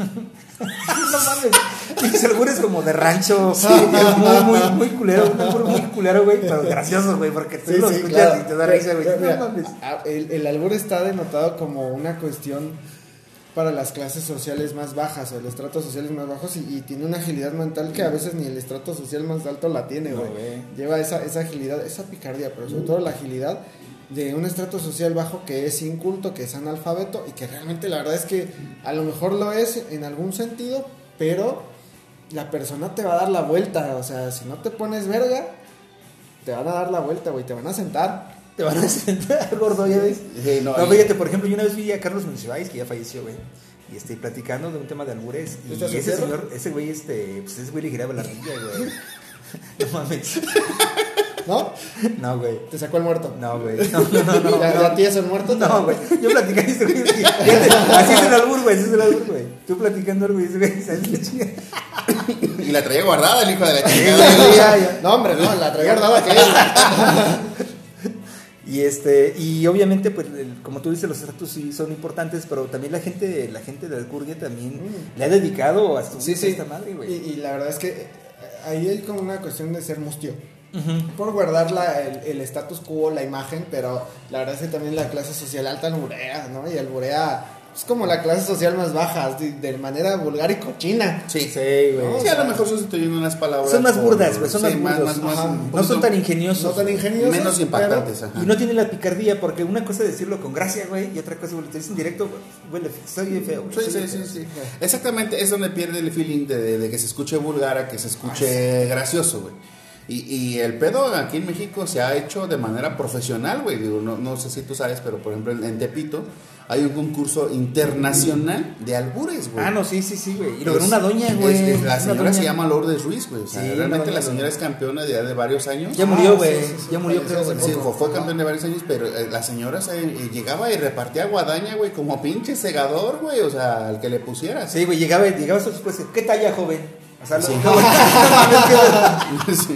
no mames. Albures como de rancho. *laughs* muy, muy, muy culero. Albur muy culero, güey. Pero gracioso, güey. Porque tú Sí, lo sí, escuchas claro. y te da risa, güey. No mames. El, el albur está denotado como una cuestión para las clases sociales más bajas o los estratos sociales más bajos y, y tiene una agilidad mental que a veces ni el estrato social más alto la tiene, güey. Lleva esa, esa agilidad, esa picardía, pero sobre todo la agilidad de un estrato social bajo que es inculto, que es analfabeto y que realmente la verdad es que a lo mejor lo es en algún sentido, pero la persona te va a dar la vuelta, o sea, si no te pones verga, te van a dar la vuelta, güey, te van a sentar. Te van a *laughs* sentar, gordo, ya ves. Sí, no, No, fíjate, por ejemplo, yo una vez vi a Carlos Monsiváis, que ya falleció, güey. Y estoy platicando de un tema de albures. Y ¿Estás ese señor, ese güey, este, pues ese güey le giraba la ardilla, güey. *laughs* No mames. *laughs* ¿No? No, güey. Te sacó el muerto. No, güey. No, no, no, no. ¿Ya, no. ya tienes el muerto? No, güey. Yo platicando güey. *laughs* Así es el albur, güey. Así es el albur, güey. Tú platicando algo y ese güey, ¿sabes qué chingada? Y la traía guardada el hijo de la chingada. ya. No, hombre, no, la traía guardada que Y este, y obviamente, pues, el- como tú dices, los estratos sí son importantes, pero también la gente, la gente del Curgue también le ha dedicado a su Sí, sí. esta madre, güey. Y, y la verdad es que ahí hay como una cuestión de ser mustio. Por guardar la- el, el status quo, la imagen, pero la verdad es que también la clase social alta alburea, ¿no? Y alburea es como la clase social más baja, de, de manera vulgar y cochina. Sí, Sí, güey. No, Sí, a lo mejor sustituyendo unas palabras. Son más burdas, güey, son sí, más un No son tan ingeniosos. No tan ingeniosos. Menos impactantes, pero- ajá. Y no tiene la picardía, porque una cosa es decirlo con gracia, güey, y otra cosa, güey, te dicen directo, güey, soy feo, güey. Sí, sí, feo. sí, sí. Exactamente, es donde pierde el feeling de, de- de que se escuche vulgar a que se escuche gracioso, güey. Y, y el pedo aquí en México se ha hecho de manera profesional, güey. Digo, no, no sé si tú sabes, pero por ejemplo en, en Tepito hay un concurso internacional de albures, güey. Ah, no, sí, sí, sí, güey. Y lo Es- ganó una doña, güey. es- la señora se llama Lourdes Ruiz, güey. O sea, Sí, una realmente la señora es campeona de, de varios años. Ya murió, Ah, güey. sí, sí, sí, ya murió, creo. Sí, poco. fue, campeón de varios años, pero eh, la señora se, eh, llegaba y repartía guadaña, güey, como pinche segador, güey, o sea, al que le pusieras. Sí, güey, llegaba, llegaba a su esposa, ¿qué talla, joven? O sea, Sí. no.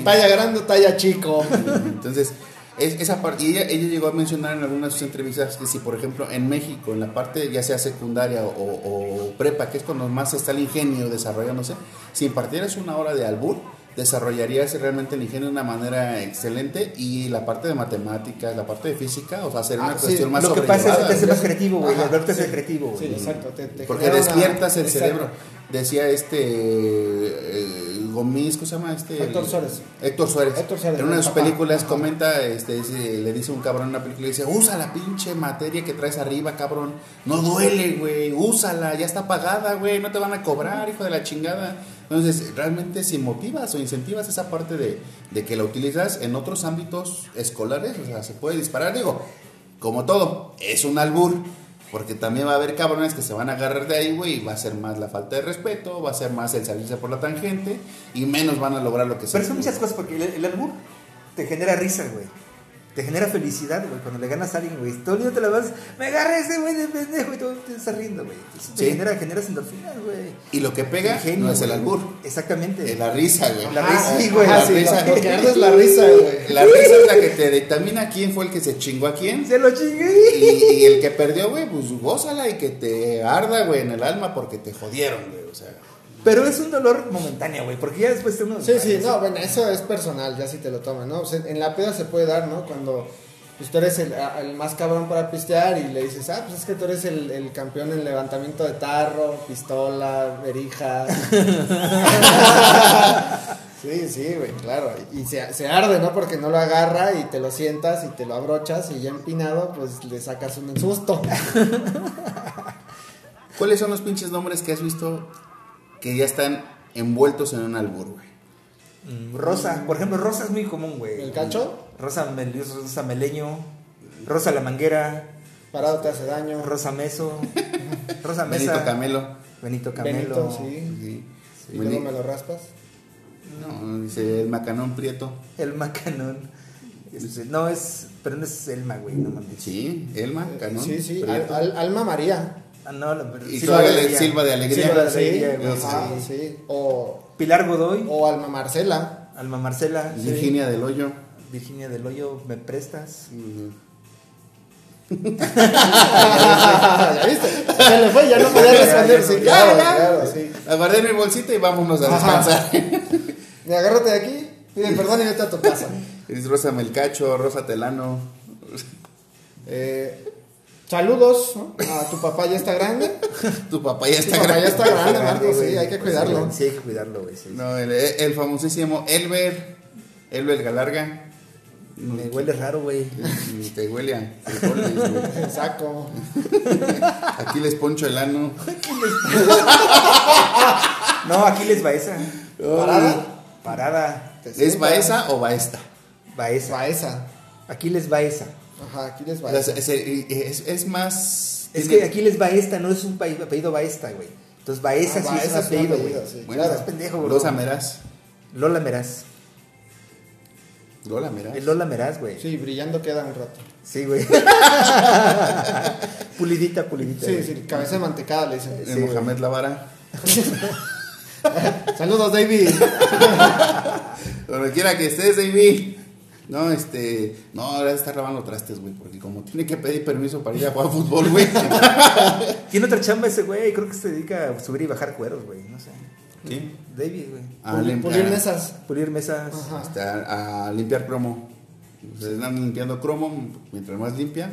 Talla grande, talla chico. Entonces, es- esa parte, y ella, ella llegó a mencionar en algunas de sus entrevistas que si, por ejemplo, en México, en la parte ya sea secundaria o, o prepa, que es cuando más está el ingenio desarrollándose, si impartieras una hora de albur, desarrollarías realmente el ingenio de una manera excelente y la parte de matemáticas, la parte de física, o sea, sería una Ah, sí, cuestión más Lo que pasa es que te hace más creativo, güey. El te hace sí. creativo, güey. Sí, exacto. te- te Porque una- despiertas el Exacto. cerebro. Decía este eh, Gomis, ¿cómo se llama este? Héctor Suárez. Héctor Suárez. Héctor Suárez, En una de el sus películas Ajá. comenta, este, dice- le dice un cabrón en una película, dice, usa la pinche materia que traes arriba, cabrón. No duele, güey. Úsala, ya está pagada, güey. No te van a cobrar, hijo de la chingada. Entonces, realmente si motivas o incentivas esa parte de, de que la utilizas en otros ámbitos escolares, o sea, se puede disparar. Digo, como todo, es un albur. Porque también va a haber cabrones que se van a agarrar de ahí, güey, y va a ser más la falta de respeto, va a ser más el salirse por la tangente, y menos van a lograr lo que se Pero son muchas cosas, porque el, el albur te genera risa, güey. Te genera felicidad, güey, cuando le ganas a alguien, güey. Todo el día te la vas, me agarra ese güey de pendejo y todo te estás riendo, güey. Entonces te Sí. genera, generas endorfinas, güey. Y lo que pega no es el albur, Exactamente. es la risa, güey. La risa, sí, güey. La sí, risa. Lo que arde es la risa, güey. La risa es la que te determina quién fue el que se chingó a quién. Se lo chingué. Y, y el que perdió, güey, pues gózala y que te arda, güey, en el alma porque te jodieron, güey. O sea, Pero es un dolor momentáneo, güey, porque ya después te uno... Sí, sí, no, bueno, eso es personal, ya si te lo toman, ¿no? O sea, en la peda se puede dar, ¿no? Cuando pues, tú eres el, el más cabrón para pistear y le dices, ah, pues es que tú eres el, el campeón en levantamiento de tarro, pistola, verija. *laughs* sí, sí, güey, claro. Y se, se arde, ¿no? Porque no lo agarra y te lo sientas y te lo abrochas y ya empinado, pues le sacas un susto. *laughs* ¿cuáles son los pinches nombres que has visto que ya están envueltos en un albur, güey? Mm, Rosa, por ejemplo, Rosa es muy común, güey. ¿El cacho? Rosa, Mel- Rosa Meleño, Rosa la Manguera, Parado te hace daño. Rosa Meso, *laughs* Rosa Mesa, Benito Camelo. Benito Camelo. Benito, sí. Sí. Y luego me lo raspas. No, dice el macanón prieto. El Macanón. Este, no es, pero no es Elma, güey, no mames. Sí, Elma, canón. Sí, sí, Prieto. Al- Al- Alma María. Ah, no, pero- Y Silva Silva de Alegría. Silva de Alegría. Silva de Sí, Alegría, güey, ajá, sí. sí. O, Pilar Godoy, o Alma Marcela. Alma Marcela, sí. Virginia del Hoyo. Virginia del Hoyo, ¿me prestas? *laughs* ¿Ya viste? Se le fue, ya no podía responder. sí, claro, claro, sí. La guardé en mi bolsita y vámonos a descansar. *laughs* Y agárrate de aquí, pide perdón y vete a tu casa. Es Rosa Melcacho, Rosa Telano. Eh, saludos, ¿no? A tu papá ya está grande. *laughs* Tu papá ya Tu está papá grande. ya está grande, Marco, sí, hay que cuidarlo. Sí, hay que cuidarlo, güey. sí. No, el, el famosísimo Elber. Elber Galarga. Me huele raro, güey. Te huele a frijoles, *laughs* güey. Saco. *laughs* Aquí les poncho el ano. No, aquí les Baeza. ¿Parada? Parada. ¿Es Baeza o Baesta? Baeza. Baeza. Aquí les Baeza. Ajá, aquí les sea, Baeza. es, es- es más. Es tiene- que aquí les Baesta, no es un apellido Baesta, güey. Entonces Baeza Ah, sí Baeza es un apellido, güey. sí, Bueno, Estás pendejo, güey. Lola Meraz. Lola Meraz. Lola Meraz. Es Lola Meraz, güey. Sí, brillando queda un rato. Sí, güey. *laughs* pulidita, pulidita. Sí, güey. sí, cabeza de mantecada le dicen. Sí, Mohamed Lavara. *laughs* Saludos, David. *laughs* Donde quiera que estés, David. No, este. No, ahora está lavando trastes, güey. Porque como tiene que pedir permiso para ir a jugar fútbol, güey. *laughs* Tiene otra chamba ese güey. Creo que se dedica a subir y bajar cueros, güey. No sé. ¿Qué? David, güey. A Pulir- limpiar- Pulir mesas. Pulir mesas. Ajá. este, a, a limpiar cromo. Se están limpiando cromo. Mientras más limpia,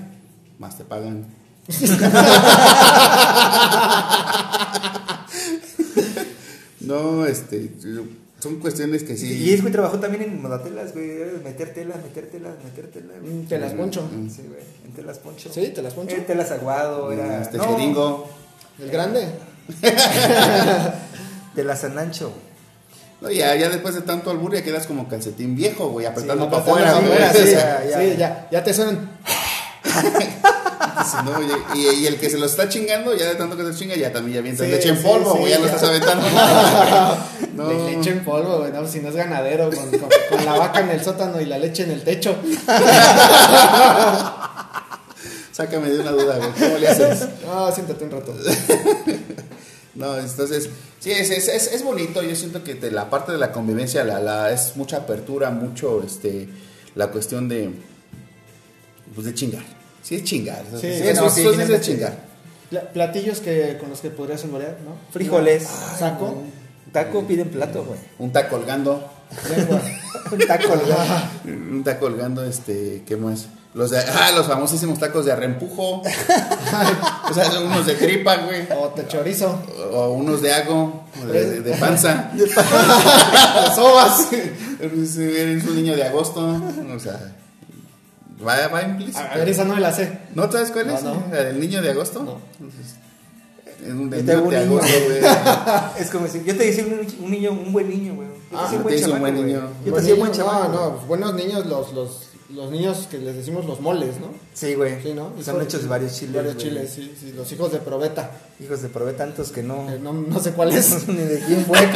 más te pagan. *laughs* *laughs* no, este. Son cuestiones que sí. Y ese güey trabajó también en modatelas, güey. Meter telas, meter telas, meter telas. güey. Mm, Te las poncho. Sí, güey. En telas poncho. Sí, te las poncho. En telas aguado, era. Este no, jeringo. El grande. *laughs* Telas San Ancho. No, ya, ya después de tanto albur ya quedas como calcetín viejo, güey, apretando para Apretando afuera, afuera, güey. sí, *laughs* ya, ya. sí, ya, ya te suenan. No, y, y- y el que se lo está chingando, ya de tanto que se chinga, ya también ya avientas Sí, leche en sí, polvo, sí, güey, ya lo estás aventando. *laughs* no. Le- Leche en polvo, güey, no, si no es ganadero, con, con- *laughs* con la vaca en el sótano y la leche en el techo. *laughs* Sácame de una duda, güey, ¿cómo le haces? No, siéntate un rato. *laughs* No, entonces, sí, es, es, es, es bonito, yo siento que la parte de la convivencia la, la, es mucha apertura, mucho, este, la cuestión de, pues de chingar. Sí, es chingar. Sí, eso, no, eso sí, es de chingar. Pla- Platillos que, con los que podrías saborear, ¿no? Frijoles. Saco. Taco piden plato, güey. Un taco colgando. *laughs* Un taco, güey. Un taco colgando, este, ¿qué más? Los de, ah, los famosísimos tacos de arrempujo. *laughs* o sea, son unos de tripa, güey. O te chorizo. O unos de hago, o de, de- de panza. *laughs* Sobas. Eres eres un niño de agosto. O sea, va, va implícito. A ver, esa no me la sé. ¿No sabes cuál es? No, no. ¿La del niño de agosto? No. Es un Yo del tengo niño un agosto. *laughs* Es como decir, yo te decía un, un niño, un buen niño, güey. Yo te Ah, decía te hice un buen niño. Yo te Buen decía buen niño, chaval. No, no, pues buenos niños, los, los, los niños que les decimos los moles, ¿no? Sí, güey. Sí, ¿no? Son hechos de varios chiles. Varios güey. chiles, sí, sí. Los hijos de probeta. Hijos de probé tantos que no. Eh, no, no sé cuál *laughs* es. Ni de quién fue. *laughs*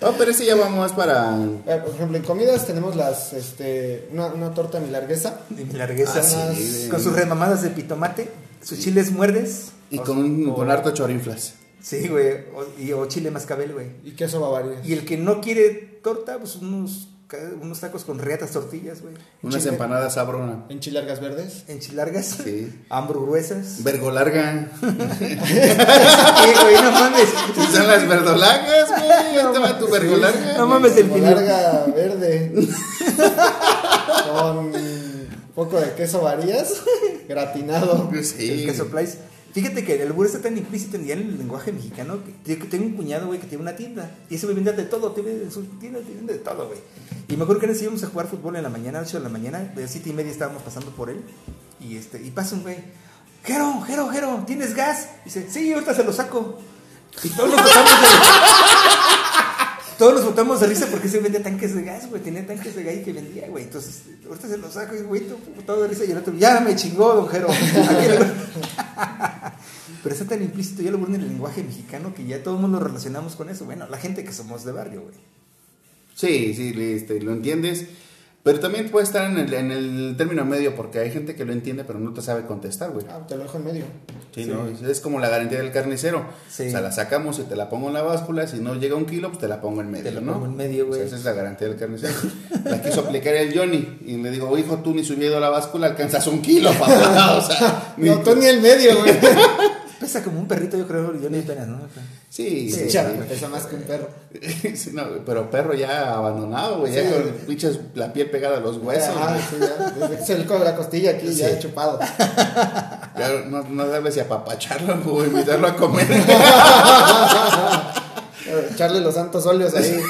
No, pero ese ya vamos para. Eh, por ejemplo, en comidas tenemos las, este, una, una torta milarguesa. De mi largueza. Ah, sí, con de- sus remamadas de pitomate, sus chiles muerdes. Y con, con harto chorinflas. Sí, güey. O, y, o chile mascabel, güey. Y queso bavaria. Y el que no quiere torta, pues unos, unos tacos con reatas tortillas, güey. Unas Chile. empanadas sabrona. Enchilargas verdes. Enchilargas. Sí. *laughs* Hamburguesas. Vergo larga. *laughs* Sí, *laughs* güey, no mames. Son las verdolagas, güey. Ahí te va tu vergo larga. No mames, el Como filo. larga verde. con poco de queso varías. *laughs* Gratinado. Sí. El queso place. Fíjate que el albur está tan implícito en, el lenguaje mexicano que te- tengo un cuñado, güey, que tiene una tienda. Y ese güey vende de todo, en su tienda, te vende de todo, güey. Y me acuerdo que nos íbamos a jugar fútbol en la mañana, 8 de la mañana, de 7 y media estábamos pasando por él. Y este, y pasa un güey, Jero, Jero, Jero, ¿tienes gas? Y dice, sí, ahorita se lo saco. Y todos nos de Todos nos botamos de risa porque ese vendía tanques de gas, güey. Tenía tanques de gas que vendía, güey. Entonces, ahorita se lo saco y, güey, todo, de risa. Y el otro, ya me chingó, don *laughs* Pero está tan implícito ya lo bueno en el lenguaje mexicano que ya todo el mundo relacionamos con eso. Bueno, la gente que somos de barrio, güey. Sí, sí, este, lo entiendes. Pero también puede estar en el, en el término medio porque hay gente que lo entiende pero no te sabe contestar, güey. Ah, te lo dejo en medio. Sí, ¿no? Es- Es como la garantía del carnicero. Sí. O sea, la sacamos y te la pongo en la báscula. Si no llega un kilo, pues te la pongo en medio, Te la ¿no? pongo en medio, güey. O sea, esa es la garantía del carnicero. la quiso aplicar el Johnny. Y le digo, hijo, tú ni subido a la báscula alcanzas un kilo, *laughs* papá. O sea, *laughs* ni- No, tú ni el medio, güey. *laughs* Pesa como un perrito, yo creo, yo ni apenas, ¿no? Sí, sí, Sí, pesa más que un perro. *laughs* Sí, no, pero perro ya abandonado, güey. Ya Sí. con pinches la piel pegada a los huesos. Güey. sí, ya. Desde que se le coge la costilla aquí, ya he chupado. *laughs* Ya no, no darle si apapacharlo o invitarlo a comer. *laughs* Echarle los santos óleos ahí.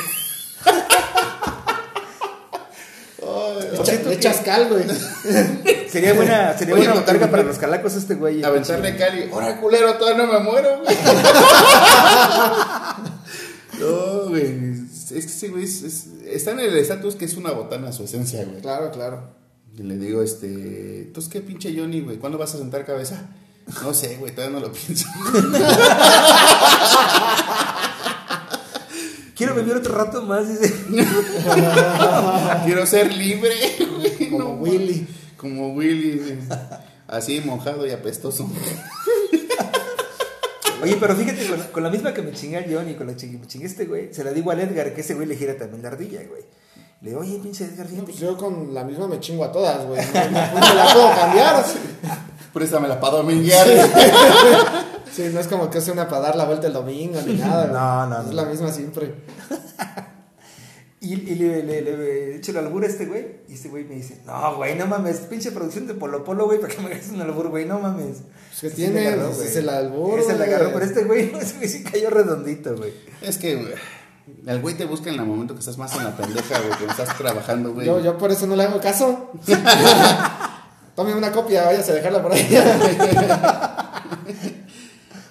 Echa- Le echas cal, güey. *laughs* Sería buena, sería Oye, buena no, carga no, para los calacos este güey. Aventarle cali. Ahora, culero, todavía no me muero, güey. *laughs* no, güey. Es que sí, güey. es- es- está en el estatus que es una botana su esencia, güey. Claro, claro. Y le digo, este. Entonces, ¿qué pinche Johnny, güey? ¿Cuándo vas a sentar cabeza? No sé, güey, todavía no lo pienso. *laughs* Quiero vivir otro rato más, dice. *laughs* Quiero ser libre, güey. Como no, Willy. Como Willy. Así mojado y apestoso. Oye, pero fíjate, con, con la misma que me chingué a Johnny, con la que me chingué este güey, se la digo al Edgar, que ese güey le gira también la ardilla, güey. Le digo, oye, pinche Edgar, fíjate. Pues yo con la misma me chingo a todas, güey. No, no- no la puedo cambiar. *laughs* Préstamela para dominguear. Sí, no es como que sea una para dar la vuelta el domingo ni nada. güey. *laughs* No, no, Es no. la misma siempre. *laughs* Y, y le, le, le echo el albur a este güey, y este güey me dice, no, güey, no mames, pinche producción de Polo Polo, güey, *laughs* para que me hagas un albur, güey, no mames. Pues que Sí tiene, le agarró, es el albur, le güey. agarró, pero este güey, ese güey sí cayó redondito, güey. Es que, güey, el güey te busca en el momento que estás más en la pendeja, güey, que estás trabajando, güey. Yo, yo por eso no le hago caso. Tome una copia, váyase a dejarla por ahí.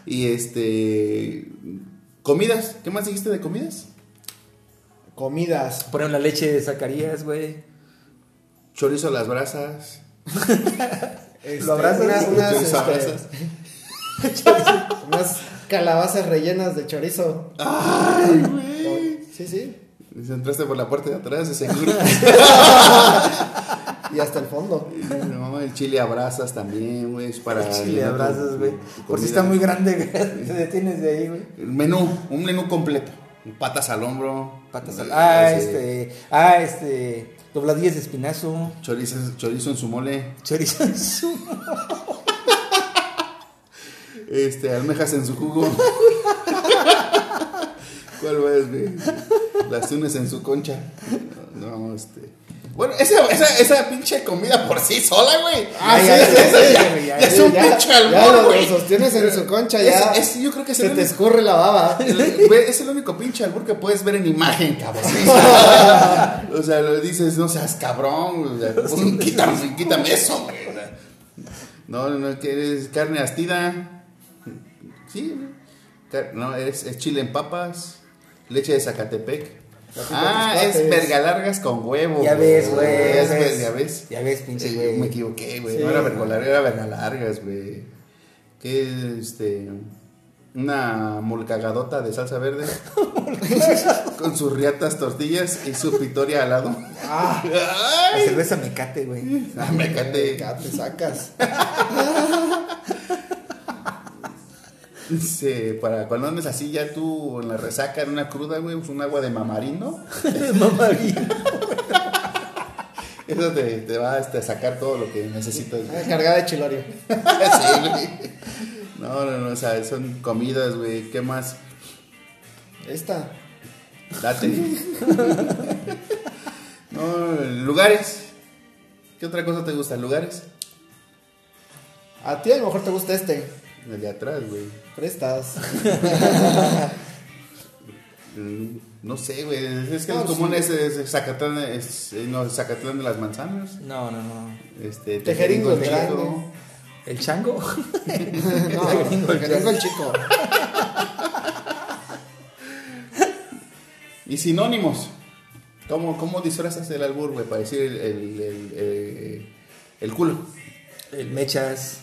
Y este. Comidas. ¿Qué más dijiste de comidas? Comidas. Ponen la leche de Zacarías, güey. Chorizo a las brasas. *laughs* Este, Lo abrazas, unas, unas, Chorizo a este, brasas. *laughs* unas calabazas rellenas de chorizo. Ay, güey. Sí, sí. Entraste por la puerta de atrás, de seguro. *laughs* Y hasta el fondo. no, el chile a brasas también, güey. Es para. Chile llenar tu- abrazas, güey. Por si está muy grande, güey. *laughs* Te detienes de ahí, güey. El menú, un menú completo. Patas al hombro. Patas eh, al... Ah, ese, este... Ah, este... Dobladillas de espinazo. Chorizo, chorizo en su mole. Chorizo en su... *laughs* Este, almejas en su jugo. *laughs* ¿Cuál más, güey? Las tunas en su concha. No, este. Bueno, esa, esa, esa pinche comida por sí sola, güey. Ah, ya, sí, ya, sí, ya, sí. ya, güey, ya, Ya es un pinche lo- güey. lo sostienes en su concha, ya. Es, es- yo creo que es se el, te único, escurre la baba. *laughs* es el único pinche albur que puedes ver en imagen, cabrón. *laughs* o sea, lo dices, no seas cabrón. O sea, pon- quítame, quítame eso, güey. O sea, no, no, no, que eres carne astida. Sí, no, es, es chile en papas, leche de Zacatepec. Ah, es verga largas con huevo. Ya ves, güey. Ya ves, ya ves. Ya ves, pinche güey. Me equivoqué, güey. No era verga larga, era verga largas, güey. Que este. Una molcagadota de salsa verde. *laughs* con sus riatas tortillas y su pitoria al lado. Ah, *laughs* La cerveza mecate, güey. Ah, me cate. ya te sacas. *laughs* Dice, para cuando andes así ya tú en la resaca, en una cruda, güey, pues un agua de mamarino. *laughs* Mamadín. *laughs* Eso te, te va este, a sacar todo lo que necesitas. güey. Ah, Cargada de chilorio. *laughs* sí, güey. No, no, no, o sea, son comidas, güey. ¿Qué más? Esta. Date. no, lugares. ¿Qué otra cosa te gusta? ¿Lugares? A ti a lo mejor te gusta este. El de atrás, güey. Prestas. *laughs* No sé, güey. Es que No, lo pues, común sí. es, es Zacatlán, es, eh, no, Zacatlán de las manzanas. No, no, no. Este, Tejeringo el Chico. ¿El chango? *laughs* *laughs* No, Tejeringo el Tejeringo el chico. Y sinónimos. ¿Cómo, cómo disfrazas el albur, güey? Para decir el, el, el, eh, el culo. El mechas.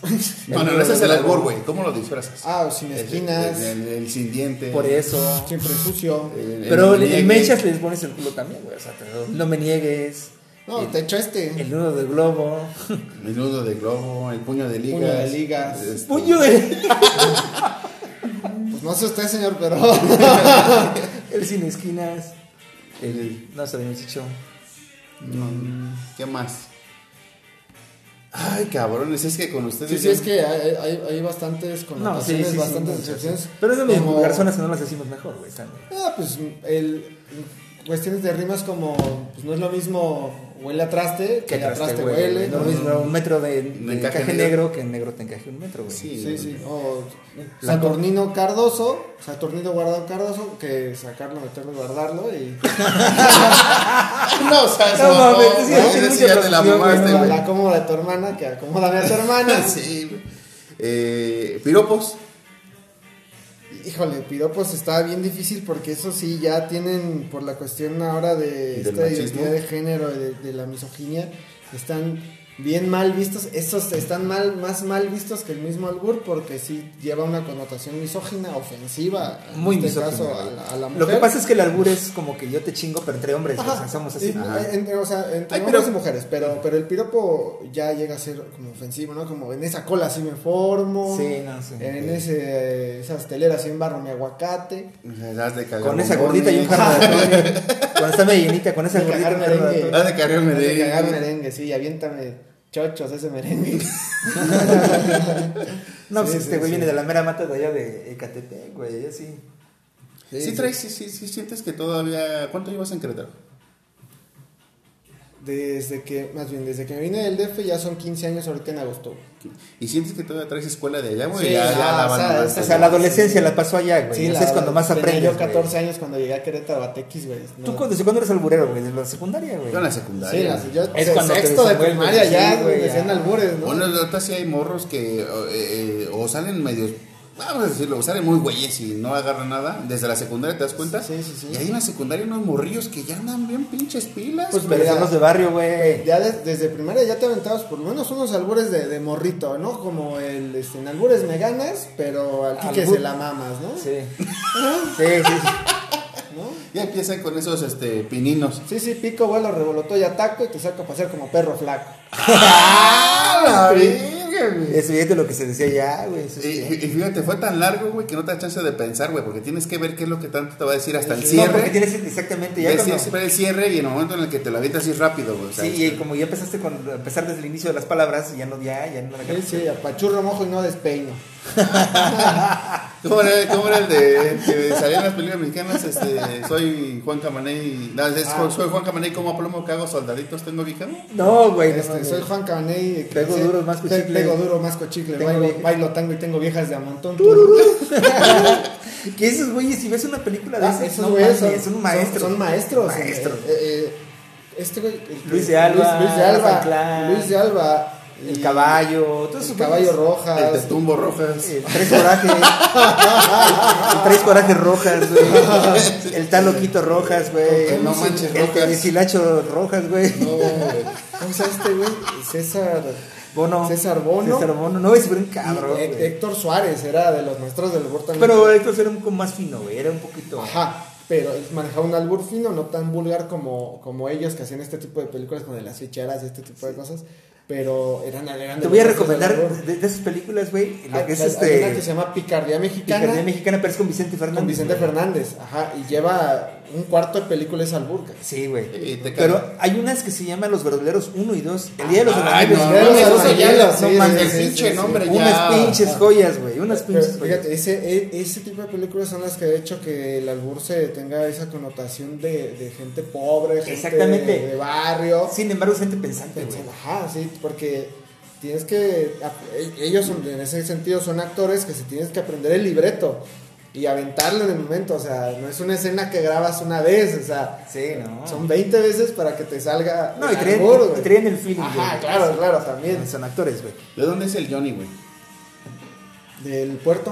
No, no, no, ese es el albur, güey. ¿Cómo lo disfrazas? Ah, sin El- esquinas. El, el- el sin diente. Por eso. Siempre sucio. El- Pero el mechas les pones el culo también, güey. O sea, te- no me niegues. No, te echo este. El nudo de globo. *laughs* El nudo de globo, el puño de ligas. Puño de ligas. este, Puño de. *laughs* Pues no sé usted, señor, pero. *laughs* El sin esquinas. El. No sé, habíamos dicho. no, ¿Qué más? Ay, cabrones, es que con ustedes. Sí, sí, es que hay, hay, hay bastantes connotaciones, sí, sí, bastantes sí, excepciones. Pero es de los Como- personas que no las decimos mejor, güey. también. Ah, pues el, cuestiones de rimas como pues no es lo mismo huele a traste que a traste huele. No ¿no? un metro de, de encaje encaje negro. negro que en negro te encaje un metro, güey. Sí. Sí, sí. O La Saturnino Cardoso, Saturnino guardado Cardoso, que sacarlo, meterlo, guardarlo y *laughs* No, o sea, No, no, te la cómoda de tu hermana, que acomódame a tu hermana. *laughs* Sí, güey. Eh, piropos. Híjole, piropos está bien difícil porque eso sí ya tienen por la cuestión ahora de esta machismo. identidad de género, de, de la misoginia, están bien mal vistos. Esos están mal, más mal vistos que el mismo albur porque sí lleva una connotación misógina, ofensiva, en Muy este misógino. caso a güey. la, a la Lo que pasa es que el albur es como que yo te chingo, pero entre hombres, Ajá. o sea, somos así. Sí, Ajá. en- o sea, entre Ay, hombres pero- y mujeres, pero, pero el piropo ya llega a ser como ofensivo, ¿no? Como en esa cola así me formo. Sí, no, sí. En ese, esas teleras así embarro mi aguacate. De Con esa gordita y un jarro de atole. *laughs* Cuando está medio llenita, con esa De gordita y cagar de merengue. de cagar merengue, sí, aviéntame chochos ese merengue. *laughs* No, pues Sí, este sí, güey sí. viene de la mera mata de allá de Ecatepec, güey, así. Sí, traes, sí, sí, sí, sientes que todavía. ¿Cuánto llevas en Querétaro? Desde que, más bien, desde que me vine del DF ya son 15 años ahorita en agosto. ¿Y sientes que todavía traes escuela de allá, güey? Sí, ya, ya la o sea. O sea, la adolescencia la pasó allá, güey. Sí, la- es cuando más aprendes. yo 14 güey. años cuando llegué a Querétaro a Tequis, güey. ¿Tú No. cuándo, desde cuándo eres alburero, güey? ¿De la secundaria, güey? Yo en la Sí, secundaria. las- yo, Es o cuando te sexto de primaria sí, ya, güey, decían albures, ¿no? Bueno, la otra sí hay morros que eh, eh, o salen medios, vamos a decirlo, o salen muy güeyes y no agarran nada. Desde la secundaria, ¿te das cuenta? Sí, sí, sí. Y hay en la secundaria unos morrillos que ya andan bien pinches pilas. Pues los de barrio, güey. Ya de- desde primaria ya te aventabas por lo menos unos albures de, de morrito, ¿no? Como el, este, en albures me ganas, pero al Albur- se la mamas, ¿no? Sí. *laughs* Sí, sí. ¿No? Ya empiezan con esos este, pininos. Sí, sí, pico, vuelo, revolotó y ataco y te saco a pasear como perro flaco. *laughs* ¡Ah, la verga, güey! Eso fíjate lo que se decía ya, güey. Y, fíjate, fue tan largo, güey, que no te da chance de pensar, güey, porque tienes que ver qué es lo que tanto te va a decir hasta el No, cierre. porque tienes exactamente ya Ves cuando... siempre el cierre y en el momento en el que te lo avientas así rápido, güey. Sí, y como ya empezaste con empezar desde el inicio de las palabras, ya no, ya, ya no la Sí, sí, apachurro mojo y no despeino. *laughs* ¿Cómo era, cómo era el de que salía en las películas mexicanas? Este, soy Juan Camaney. No, es- Ah. soy Juan Camaney, como plomo que hago soldaditos tengo ubicado. No, güey, Este, soy Juan Cabaney. que Pego duro, masco pe- chicle. Pego duro, masco chicle. Tengo Bailo, vieja- bailo tango y tengo viejas de a montón. *laughs* Que esos güeyes, si ves una película de Ah, esos, esos no güeyes son, son maestros. Son, maestros. Maestros. eh, eh, este güey. Luis de Alba, Luis, Luis de Alba. Luis de Alba. El caballo, todos El esos caballo rojas. El Tetumbo Rojas. El tres corajes. el tres corajes rojas, güey. El tal loquito rojas, güey. El no manches El rojas. Tedesilacho rojas, güey. No, güey. ¿Cómo se este güey? César. Bono. César Bono. César Bono. No, era un cabrón. Héctor Suárez era de los maestros del albur también. Pero Héctor era un poco más fino, güey. Era un poquito. Ajá, pero él manejaba un albur fino, no tan vulgar como, como ellos que hacían este tipo de películas con de las ficheras y este tipo de cosas. Pero eran, eran Te voy a recomendar de, de esas películas, güey. La Hay- que es hay- hay una este. que se llama Picardía Mexicana. Picardía Mexicana, pero es con Vicente Fernández. Con Vicente. Fernández, ajá, y lleva un cuarto de película es albur. güey. Sí, güey. Pero hay unas que se llaman Los Verduleros 1 y 2. El Día de los Ay, Enamoros. no, no sí, mames. sí, sí, pinche sí, nombre sí. ya. Unas pinches joyas, güey. Unas Pero, pinches joyas. fíjate, ese, e- ese tipo de películas son las que ha hecho que el albur se tenga esa connotación de, de gente pobre, gente Exactamente. de, de barrio. Sin embargo, gente pensante, güey. Ajá, sí, porque tienes que. Ellos son, en ese sentido son actores que se tienes que aprender el libreto y aventarlo en el momento. O sea, no es una escena que grabas una vez, o sea, Sí, no. son 20 veces para que te salga. No, y el traen, albur, y traen el feeling. Ajá, güey. claro, claro, también. Son actores, güey. ¿De dónde es el Johnny, güey? Del puerto,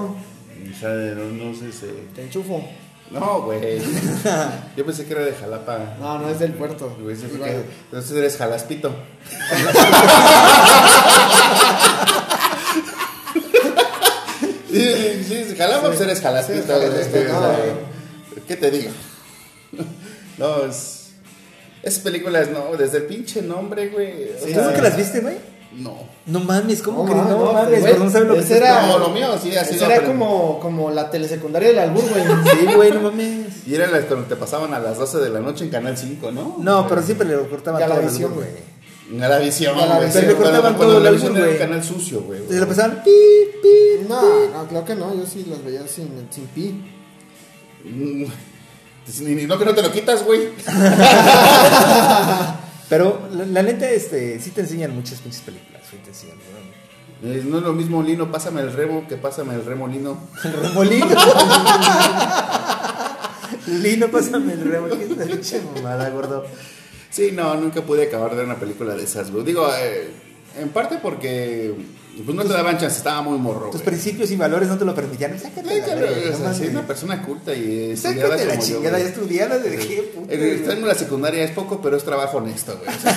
O sea, de no, no sé si... te enchufo. No, güey. *laughs* Yo pensé que era de Jalapa. No, no es del puerto. Güey, sí, Igual. porque- Entonces eres jalaspito. *laughs* Sí, sí, sí, Jalapa, pues eres jalaspito. Sí, jalaspito, este, no, o sea, güey. ¿Qué te digo? No, es. Esas películas, no, desde el pinche nombre, güey. o Sí, ¿Tú sea, nunca las viste, güey? No. No mames, ¿cómo No que mames, no, no, mames? güey, ¿Por no sabes lo que era- No, lo mío sí, así Esa lo era como, como la telesecundaria del albur, güey. *laughs* Sí, güey, no mames. Y era las cuando te pasaban a las 12 de la noche en Canal 5, ¿no? No, pero siempre le cortaban todo el Galavisión, albur, güey. En la visión, A la güey. visión. sí, Le cuando- cortaban todo la el visión albur, era güey. canal sucio, güey. Y le pasaban pi, pi, No, no, claro que no. Yo sí las veía sin, sin pi. Mm, Ni, ni- no que no te lo quitas, güey. *laughs* *laughs* Pero la, la neta, este, sí te enseñan muchas pinches películas, güey, te enseñan. Eh, No es lo mismo Lino, pásame el remo que pásame el remolino. *laughs* El remolino. *laughs* Lino, pásame el remo. ¿Qué es pinche mamada, gordo? Sí, no, nunca pude acabar de ver una película de esas. Digo, eh, en parte porque pues no te daban chance, estaba muy morro. Tus güey. principios y valores no te lo permitían. Sácate Ay, la cabrón, verga, o no sea, si es mames. una persona culta y estudiada Sácate la yo, chingada, ya estudiada de qué puta. Eh. Estar en la secundaria es poco, pero es trabajo honesto, güey. O *laughs* sea.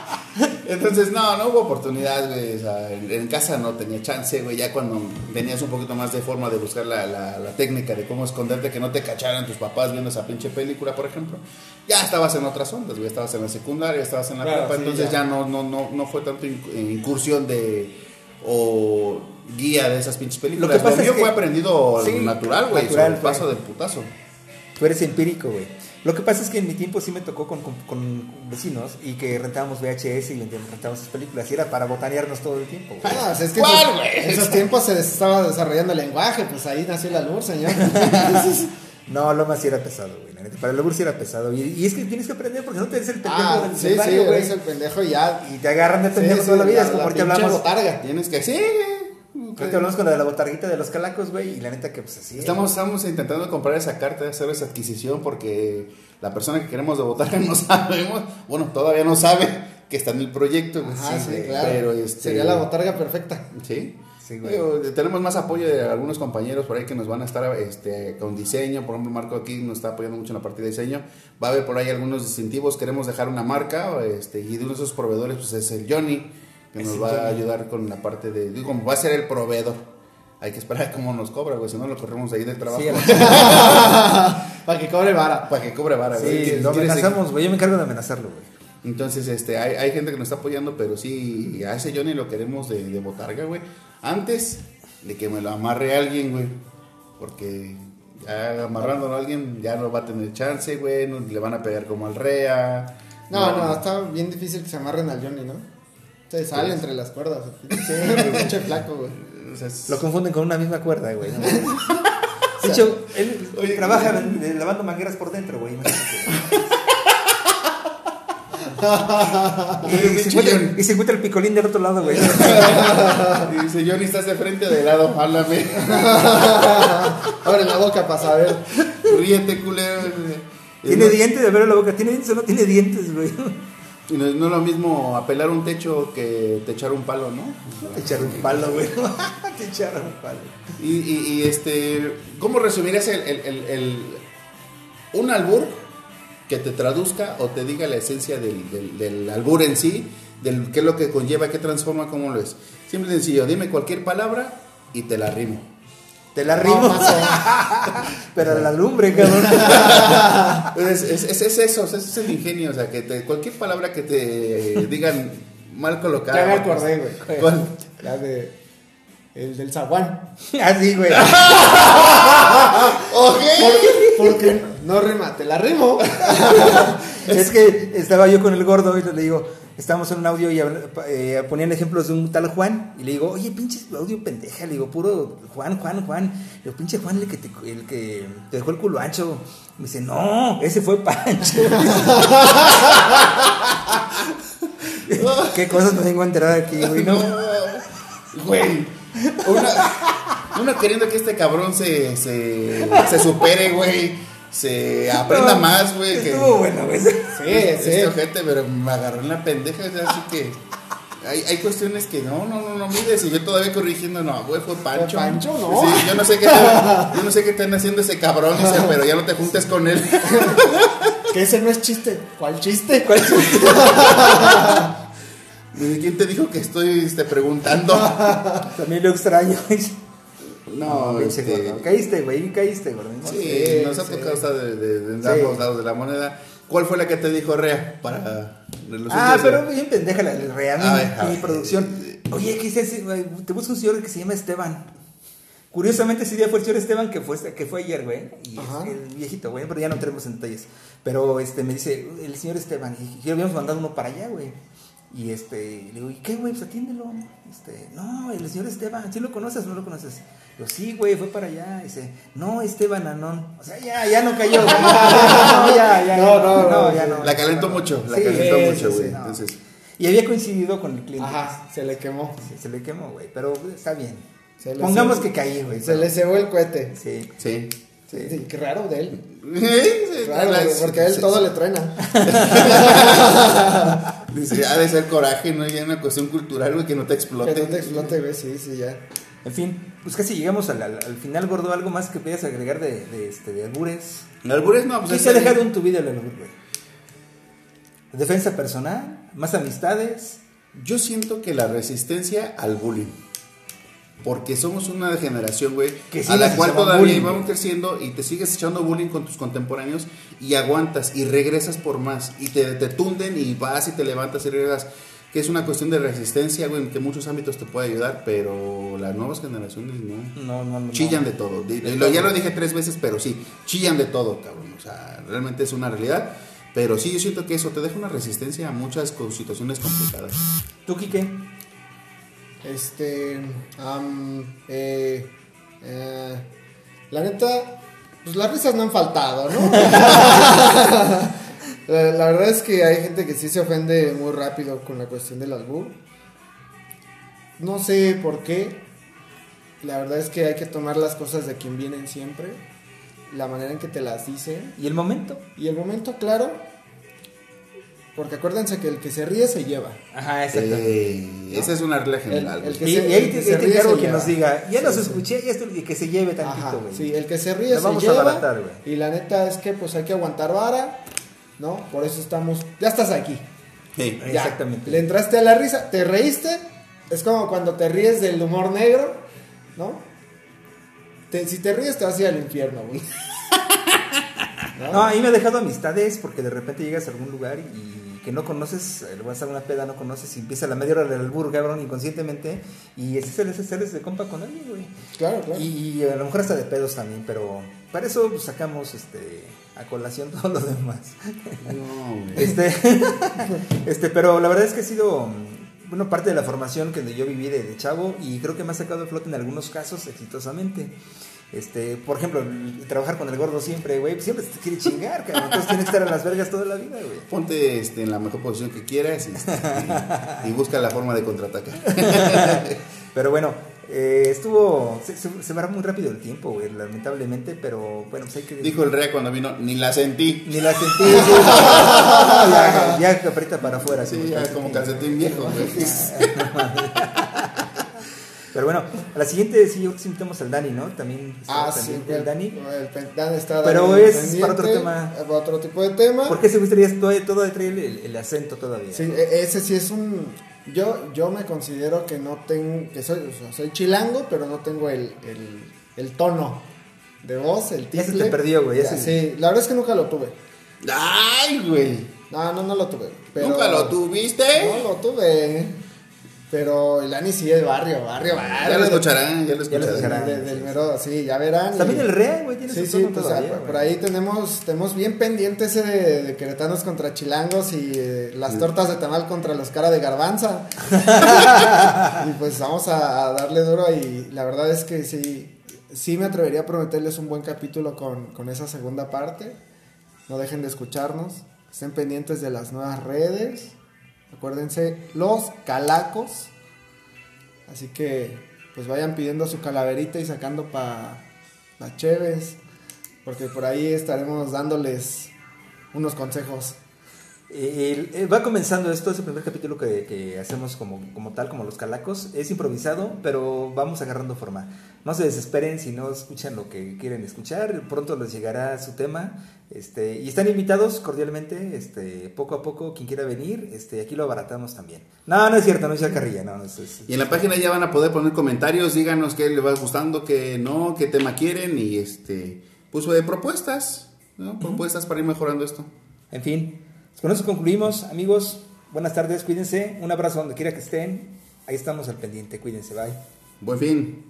*laughs* Entonces, no, no hubo oportunidad, güey. O sea, en, en casa no tenía chance, güey. Ya cuando tenías un poquito más de forma de buscar la, la- la técnica de cómo esconderte, que no te cacharan tus papás viendo esa pinche película, por ejemplo, ya estabas en otras ondas, güey. Estabas en la secundaria, estabas en la Claro, prepa. sí, entonces ya. ya, no, no, no, no fue tanto inc- incursión de. o guía de esas pinches películas. Lo que pasa es mío que- fue aprendido Sí, natural, güey. Sobre el paso del putazo. Tú eres empírico, güey. Lo que pasa es que en mi tiempo sí me tocó con, con- con vecinos y que rentábamos VHS y rentábamos sus películas y era para botanearnos todo el tiempo, güey. No, o sea, es que ¿Cuál, en esos- güey? en esos *laughs* tiempos se estaba desarrollando el lenguaje, pues ahí nació el albur, señor. *laughs* No, Loma sí era pesado, güey. la neta. Para el albur sí era pesado. Y, y es que tienes que aprender porque no te eres el pendejo ah, del sí, sí, barrio, güey. eres el pendejo y ya. Y te agarran de pendejo Sí, toda la vida. la- es como la pinche hablamos. botarga. Tienes que. Sí, güey. Ahorita hablamos con la de la botarguita de los calacos, güey. Y la neta que pues así. Estamos, estamos intentando comprar esa carta, hacer esa adquisición porque la persona que queremos de votar *laughs* no sabemos, bueno, todavía no sabe que está en el proyecto. Ajá, sí, claro. Pero este, Sería la botarga perfecta. Sí. Sí, güey. Digo, tenemos más apoyo de algunos compañeros por ahí que nos van a estar este, con diseño. Por ejemplo, Marco aquí nos está apoyando mucho en la parte de diseño. Va a haber por ahí algunos distintivos. Queremos dejar una marca este, y de uno de esos proveedores pues, es el Johnny, que nos va a ayudar con la parte de. Digo, como va a ser el proveedor. Hay que esperar cómo nos cobra, güey. Si no, lo corremos ahí del trabajo. Sí, *laughs* Para que cobre vara. Para que cobre vara, güey. sí, ¿Quieres- lo amenazamos, güey. Yo me encargo de amenazarlo, güey. Entonces, este, hay, hay gente que nos está apoyando, pero sí, a ese Johnny lo queremos de, de botarga, güey. Antes de que me lo amarre alguien, güey. Porque ya amarrándolo a alguien ya no va a tener chance, güey. no- le van a pegar como al rea. No, no, está bien difícil que se amarren al Johnny, ¿no? Se sale Pues- entre las cuerdas. Sí, *laughs* pinche flaco, güey. O sea, es- Lo confunden con una misma cuerda, güey. ¿no? *laughs* De hecho, él Oye, trabaja lavando mangueras por dentro, güey. *laughs* y, se encuentra, y se encuentra el picolín del otro lado, güey. Y dice, Johnny, estás de frente o de lado, háblame. Abre la boca para saber. Ríete, culero. Tiene dientes de ver la boca. ¿Tiene dientes o no tiene dientes, güey? Y no, no es lo mismo apelar un techo que te echar un palo, ¿no? Te echaron un palo, güey. *laughs* Te echaron un palo. Y, y- y, este, ¿cómo resumirías el, el- el- el- un albur que te traduzca o te diga la esencia del, del- del albur en sí, del qué es lo que conlleva, qué transforma, cómo lo es? Simple y sencillo, dime cualquier palabra y te la rimo. Te la rimo. No. *laughs* Pero la lumbre, *laughs* cabrón. Es, es- es- es eso, es el ingenio, o sea, que te- cualquier palabra que te digan mal colocada. Ya me acordé, güey. ¿Cuál? La de. El del zaguán. *laughs* Así, güey. Por- porque no rima, te la rimo. Es que estaba yo con el gordo y le digo, estábamos en un audio y eh, ponían ejemplos de un tal Juan. Y le digo, oye, pinche audio pendeja. Le digo, puro Juan, Juan, Juan. Le digo, pinche Juan, el que te, el que te dejó el culo ancho. Me dice, no, ese fue Pancho. *laughs* Qué cosas me vengo a enterar aquí, güey. No. Güey. Una, una queriendo que este cabrón se, se, se supere, güey. Se aprenda No, más, güey. que- Estuvo bueno, güey. Sí, Este sí. *laughs* ojete, pero me agarró en la pendeja, así que. Hay, hay cuestiones que no, no, no, no mides. Y yo todavía corrigiendo, no, güey, fue Pancho. ¿Fue Pancho? No. Sí, yo no sé qué están, yo no sé qué están haciendo ese cabrón, pero ya no te juntes con él. *laughs* Que ese no es chiste. ¿Cuál chiste? ¿Cuál chiste? *laughs* ¿Y ¿Quién te dijo que estoy este, preguntando? También lo extraño. No, este, gordo. Caíste, güey, caíste, gordo. Sí, Sí, nos ha tocado estar de, de- de Sí. ambos lados de la moneda. ¿Cuál fue la que te dijo Rea para Ah, pero bien pendeja la Rea, A ver, a mi producción. Oye, ¿qué es güey? Te busco un señor que se llama Esteban. Curiosamente ese día fue el señor Esteban que fue, que fue ayer, güey. Y es el viejito, güey, pero ya no entremos en detalles. Pero este me dice, el señor Esteban, y que habíamos mandado uno para allá, güey. Y este, le digo, ¿y qué, güey? Pues atiéndelo. Este, no, el señor Esteban, ¿sí lo conoces o no lo conoces? Yo, sí, güey, fue para allá. Dice, no, Esteban Anón. O sea, ya, ya no cayó, güey. *laughs* No, ya, ya. No, no, no, ya no. La calentó mucho, la Sí, calentó sí, mucho, sí, güey. no. Entonces, Y había coincidido con el cliente. Ajá, se le quemó. Sí, se le quemó, güey, pero está bien. Se le Pongamos que caí, güey. Se pero- le cebó el cohete. Sí, sí. Sí. Sí, qué raro de él. Sí, Raro, la- porque a él sí, todo sí. le truena. *laughs* Dice, ha de ser coraje, no ya una cuestión cultural, güey, que no te explote. Que no te explote, güey, sí, sí, ya. En fin, pues casi llegamos al, al- al final, gordo. ¿Algo más que puedas agregar de, de, este, de albures? Albures no, pues ¿Qué es se ha el- dejado en tu vida el albur, güey? ¿Defensa personal? ¿Más amistades? Yo siento que la resistencia al bullying. Porque somos una generación, güey, Que a sigue la cual todavía bullying, vamos creciendo y te sigues echando bullying con tus contemporáneos y aguantas y regresas por más y te, te tunden y vas y te levantas y regresas. Que es una cuestión de resistencia, güey, en que muchos ámbitos te puede ayudar, pero las nuevas generaciones no. No, no, no. Chillan de todo. De- De lo- ya lo dije tres veces, pero sí, chillan de todo, cabrón. O sea, realmente es una realidad. Pero sí, yo siento que eso te deja una resistencia a muchas situaciones complicadas. ¿Tú, Quique? Este. eh, eh, la neta, pues las risas no han faltado, ¿no? *laughs* la, la verdad es que hay gente que sí se ofende muy rápido con la cuestión del albur. No sé por qué. La verdad es que hay que tomar las cosas de quien vienen siempre. La manera en que te las dicen. ¿Y el momento? Y el momento claro. Porque acuérdense que el que se ríe se lleva. Ajá, exacto. Eh, esa es una regla general. El- el güey. que y, se- y ahí te, que se ahí te ríe encargo se que lleva. nos diga, ya Sí, nos sí. escuché, ya esto, y que se lleve tantito, Ajá, güey. sí, el que se ríe La se vamos a lleva. abaratar, güey. y la neta es que pues hay que aguantar vara, ¿no? Por eso estamos, ya estás aquí. Sí. ya. Exactamente. Le entraste a la risa, te reíste, es como cuando te ríes del humor negro, ¿no? Te- si te ríes te vas a ir al infierno, güey. *laughs* No, a mí me ha dejado amistades porque de repente llegas a algún lugar y que no conoces, eh, le vas a dar una peda, no conoces y empieza la media hora del albur, cabrón, inconscientemente y así sales, sales de compa con alguien, güey. Claro, claro. Y a lo mejor hasta de pedos también, pero para eso pues, sacamos este a colación *laughs* todo lo demás. No, güey. Este, *laughs* este, pero la verdad es que ha sido mm, bueno, parte de la formación que yo viví de, de chavo y creo que me ha sacado a flote en algunos casos exitosamente. Este, por ejemplo, trabajar con el gordo siempre, güey, siempre te quiere chingar, cabrón. Entonces tienes que estar a las vergas toda la vida, güey. Ponte este, en la mejor posición que quieras y, y- y busca la forma de contraatacar. *laughs* Pero bueno, eh, estuvo. Se, se- se va muy rápido el tiempo, güey, lamentablemente, pero bueno, pues hay que. Dijo el rey cuando vino, ni la sentí. Ni la sentí. sí. *laughs* ya, ya aprieta para afuera. Sí, ya como calcetín viejo, güey. *laughs* Pero bueno, a la siguiente sí, yo sí invitamos al Dani, ¿no? También está Ah, sí, pendiente el Dani. El Dani está Pero Dani es para otro tema. Para otro tipo de tema. ¿Por qué se gustaría todo, todo trae el, el acento todavía? Sí, e- ese sí es un. Yo, yo me considero que no tengo. que soy, o sea, soy chilango, pero no tengo el, el, el tono de voz, el Ya se timbre. te perdió, güey, Sí, la verdad es que nunca lo tuve. ¡Ay, güey! No, no, no lo tuve. pero- ¿Nunca lo tuviste? No lo tuve. Pero el Ani sí es barrio, barrio, barrio. Ya lo escucharán, ya lo Ya lo escucharán. escucharán. De- del mero, sí, ya verán. También y- el Rea, güey, tiene Sí, su sí, pues todavía, güey. por ahí tenemos, tenemos bien pendiente ese de, de queretanos contra chilangos y eh, las tortas de tamal contra los cara de garbanza. *laughs* y pues vamos a, a darle duro y la verdad es que sí, sí me atrevería a prometerles un buen capítulo con, con esa segunda parte. No dejen de escucharnos, estén pendientes de las nuevas redes. Acuérdense, los calacos. Así que pues vayan pidiendo su calaverita y sacando para pa cheves. Porque por ahí estaremos dándoles unos consejos. Eh, el- eh, va comenzando esto, es el primer capítulo que, que hacemos como, como tal, como los calacos. Es improvisado, pero vamos agarrando forma. No se desesperen si no escuchan lo que quieren escuchar. Pronto les llegará su tema. Este, y están invitados cordialmente, este, poco a poco, quien quiera venir, este, aquí lo abaratamos también. No, no es cierto, no es ya carrilla, no, no es- es- Y en la página ya van a poder poner comentarios, díganos qué les va gustando, qué no, qué tema quieren y este, pues de propuestas, ¿no? Propuestas para ir mejorando esto. En fin, con eso concluimos, amigos. Buenas tardes, cuídense. Un abrazo donde quiera que estén. Ahí estamos al pendiente, cuídense, bye. Buen fin.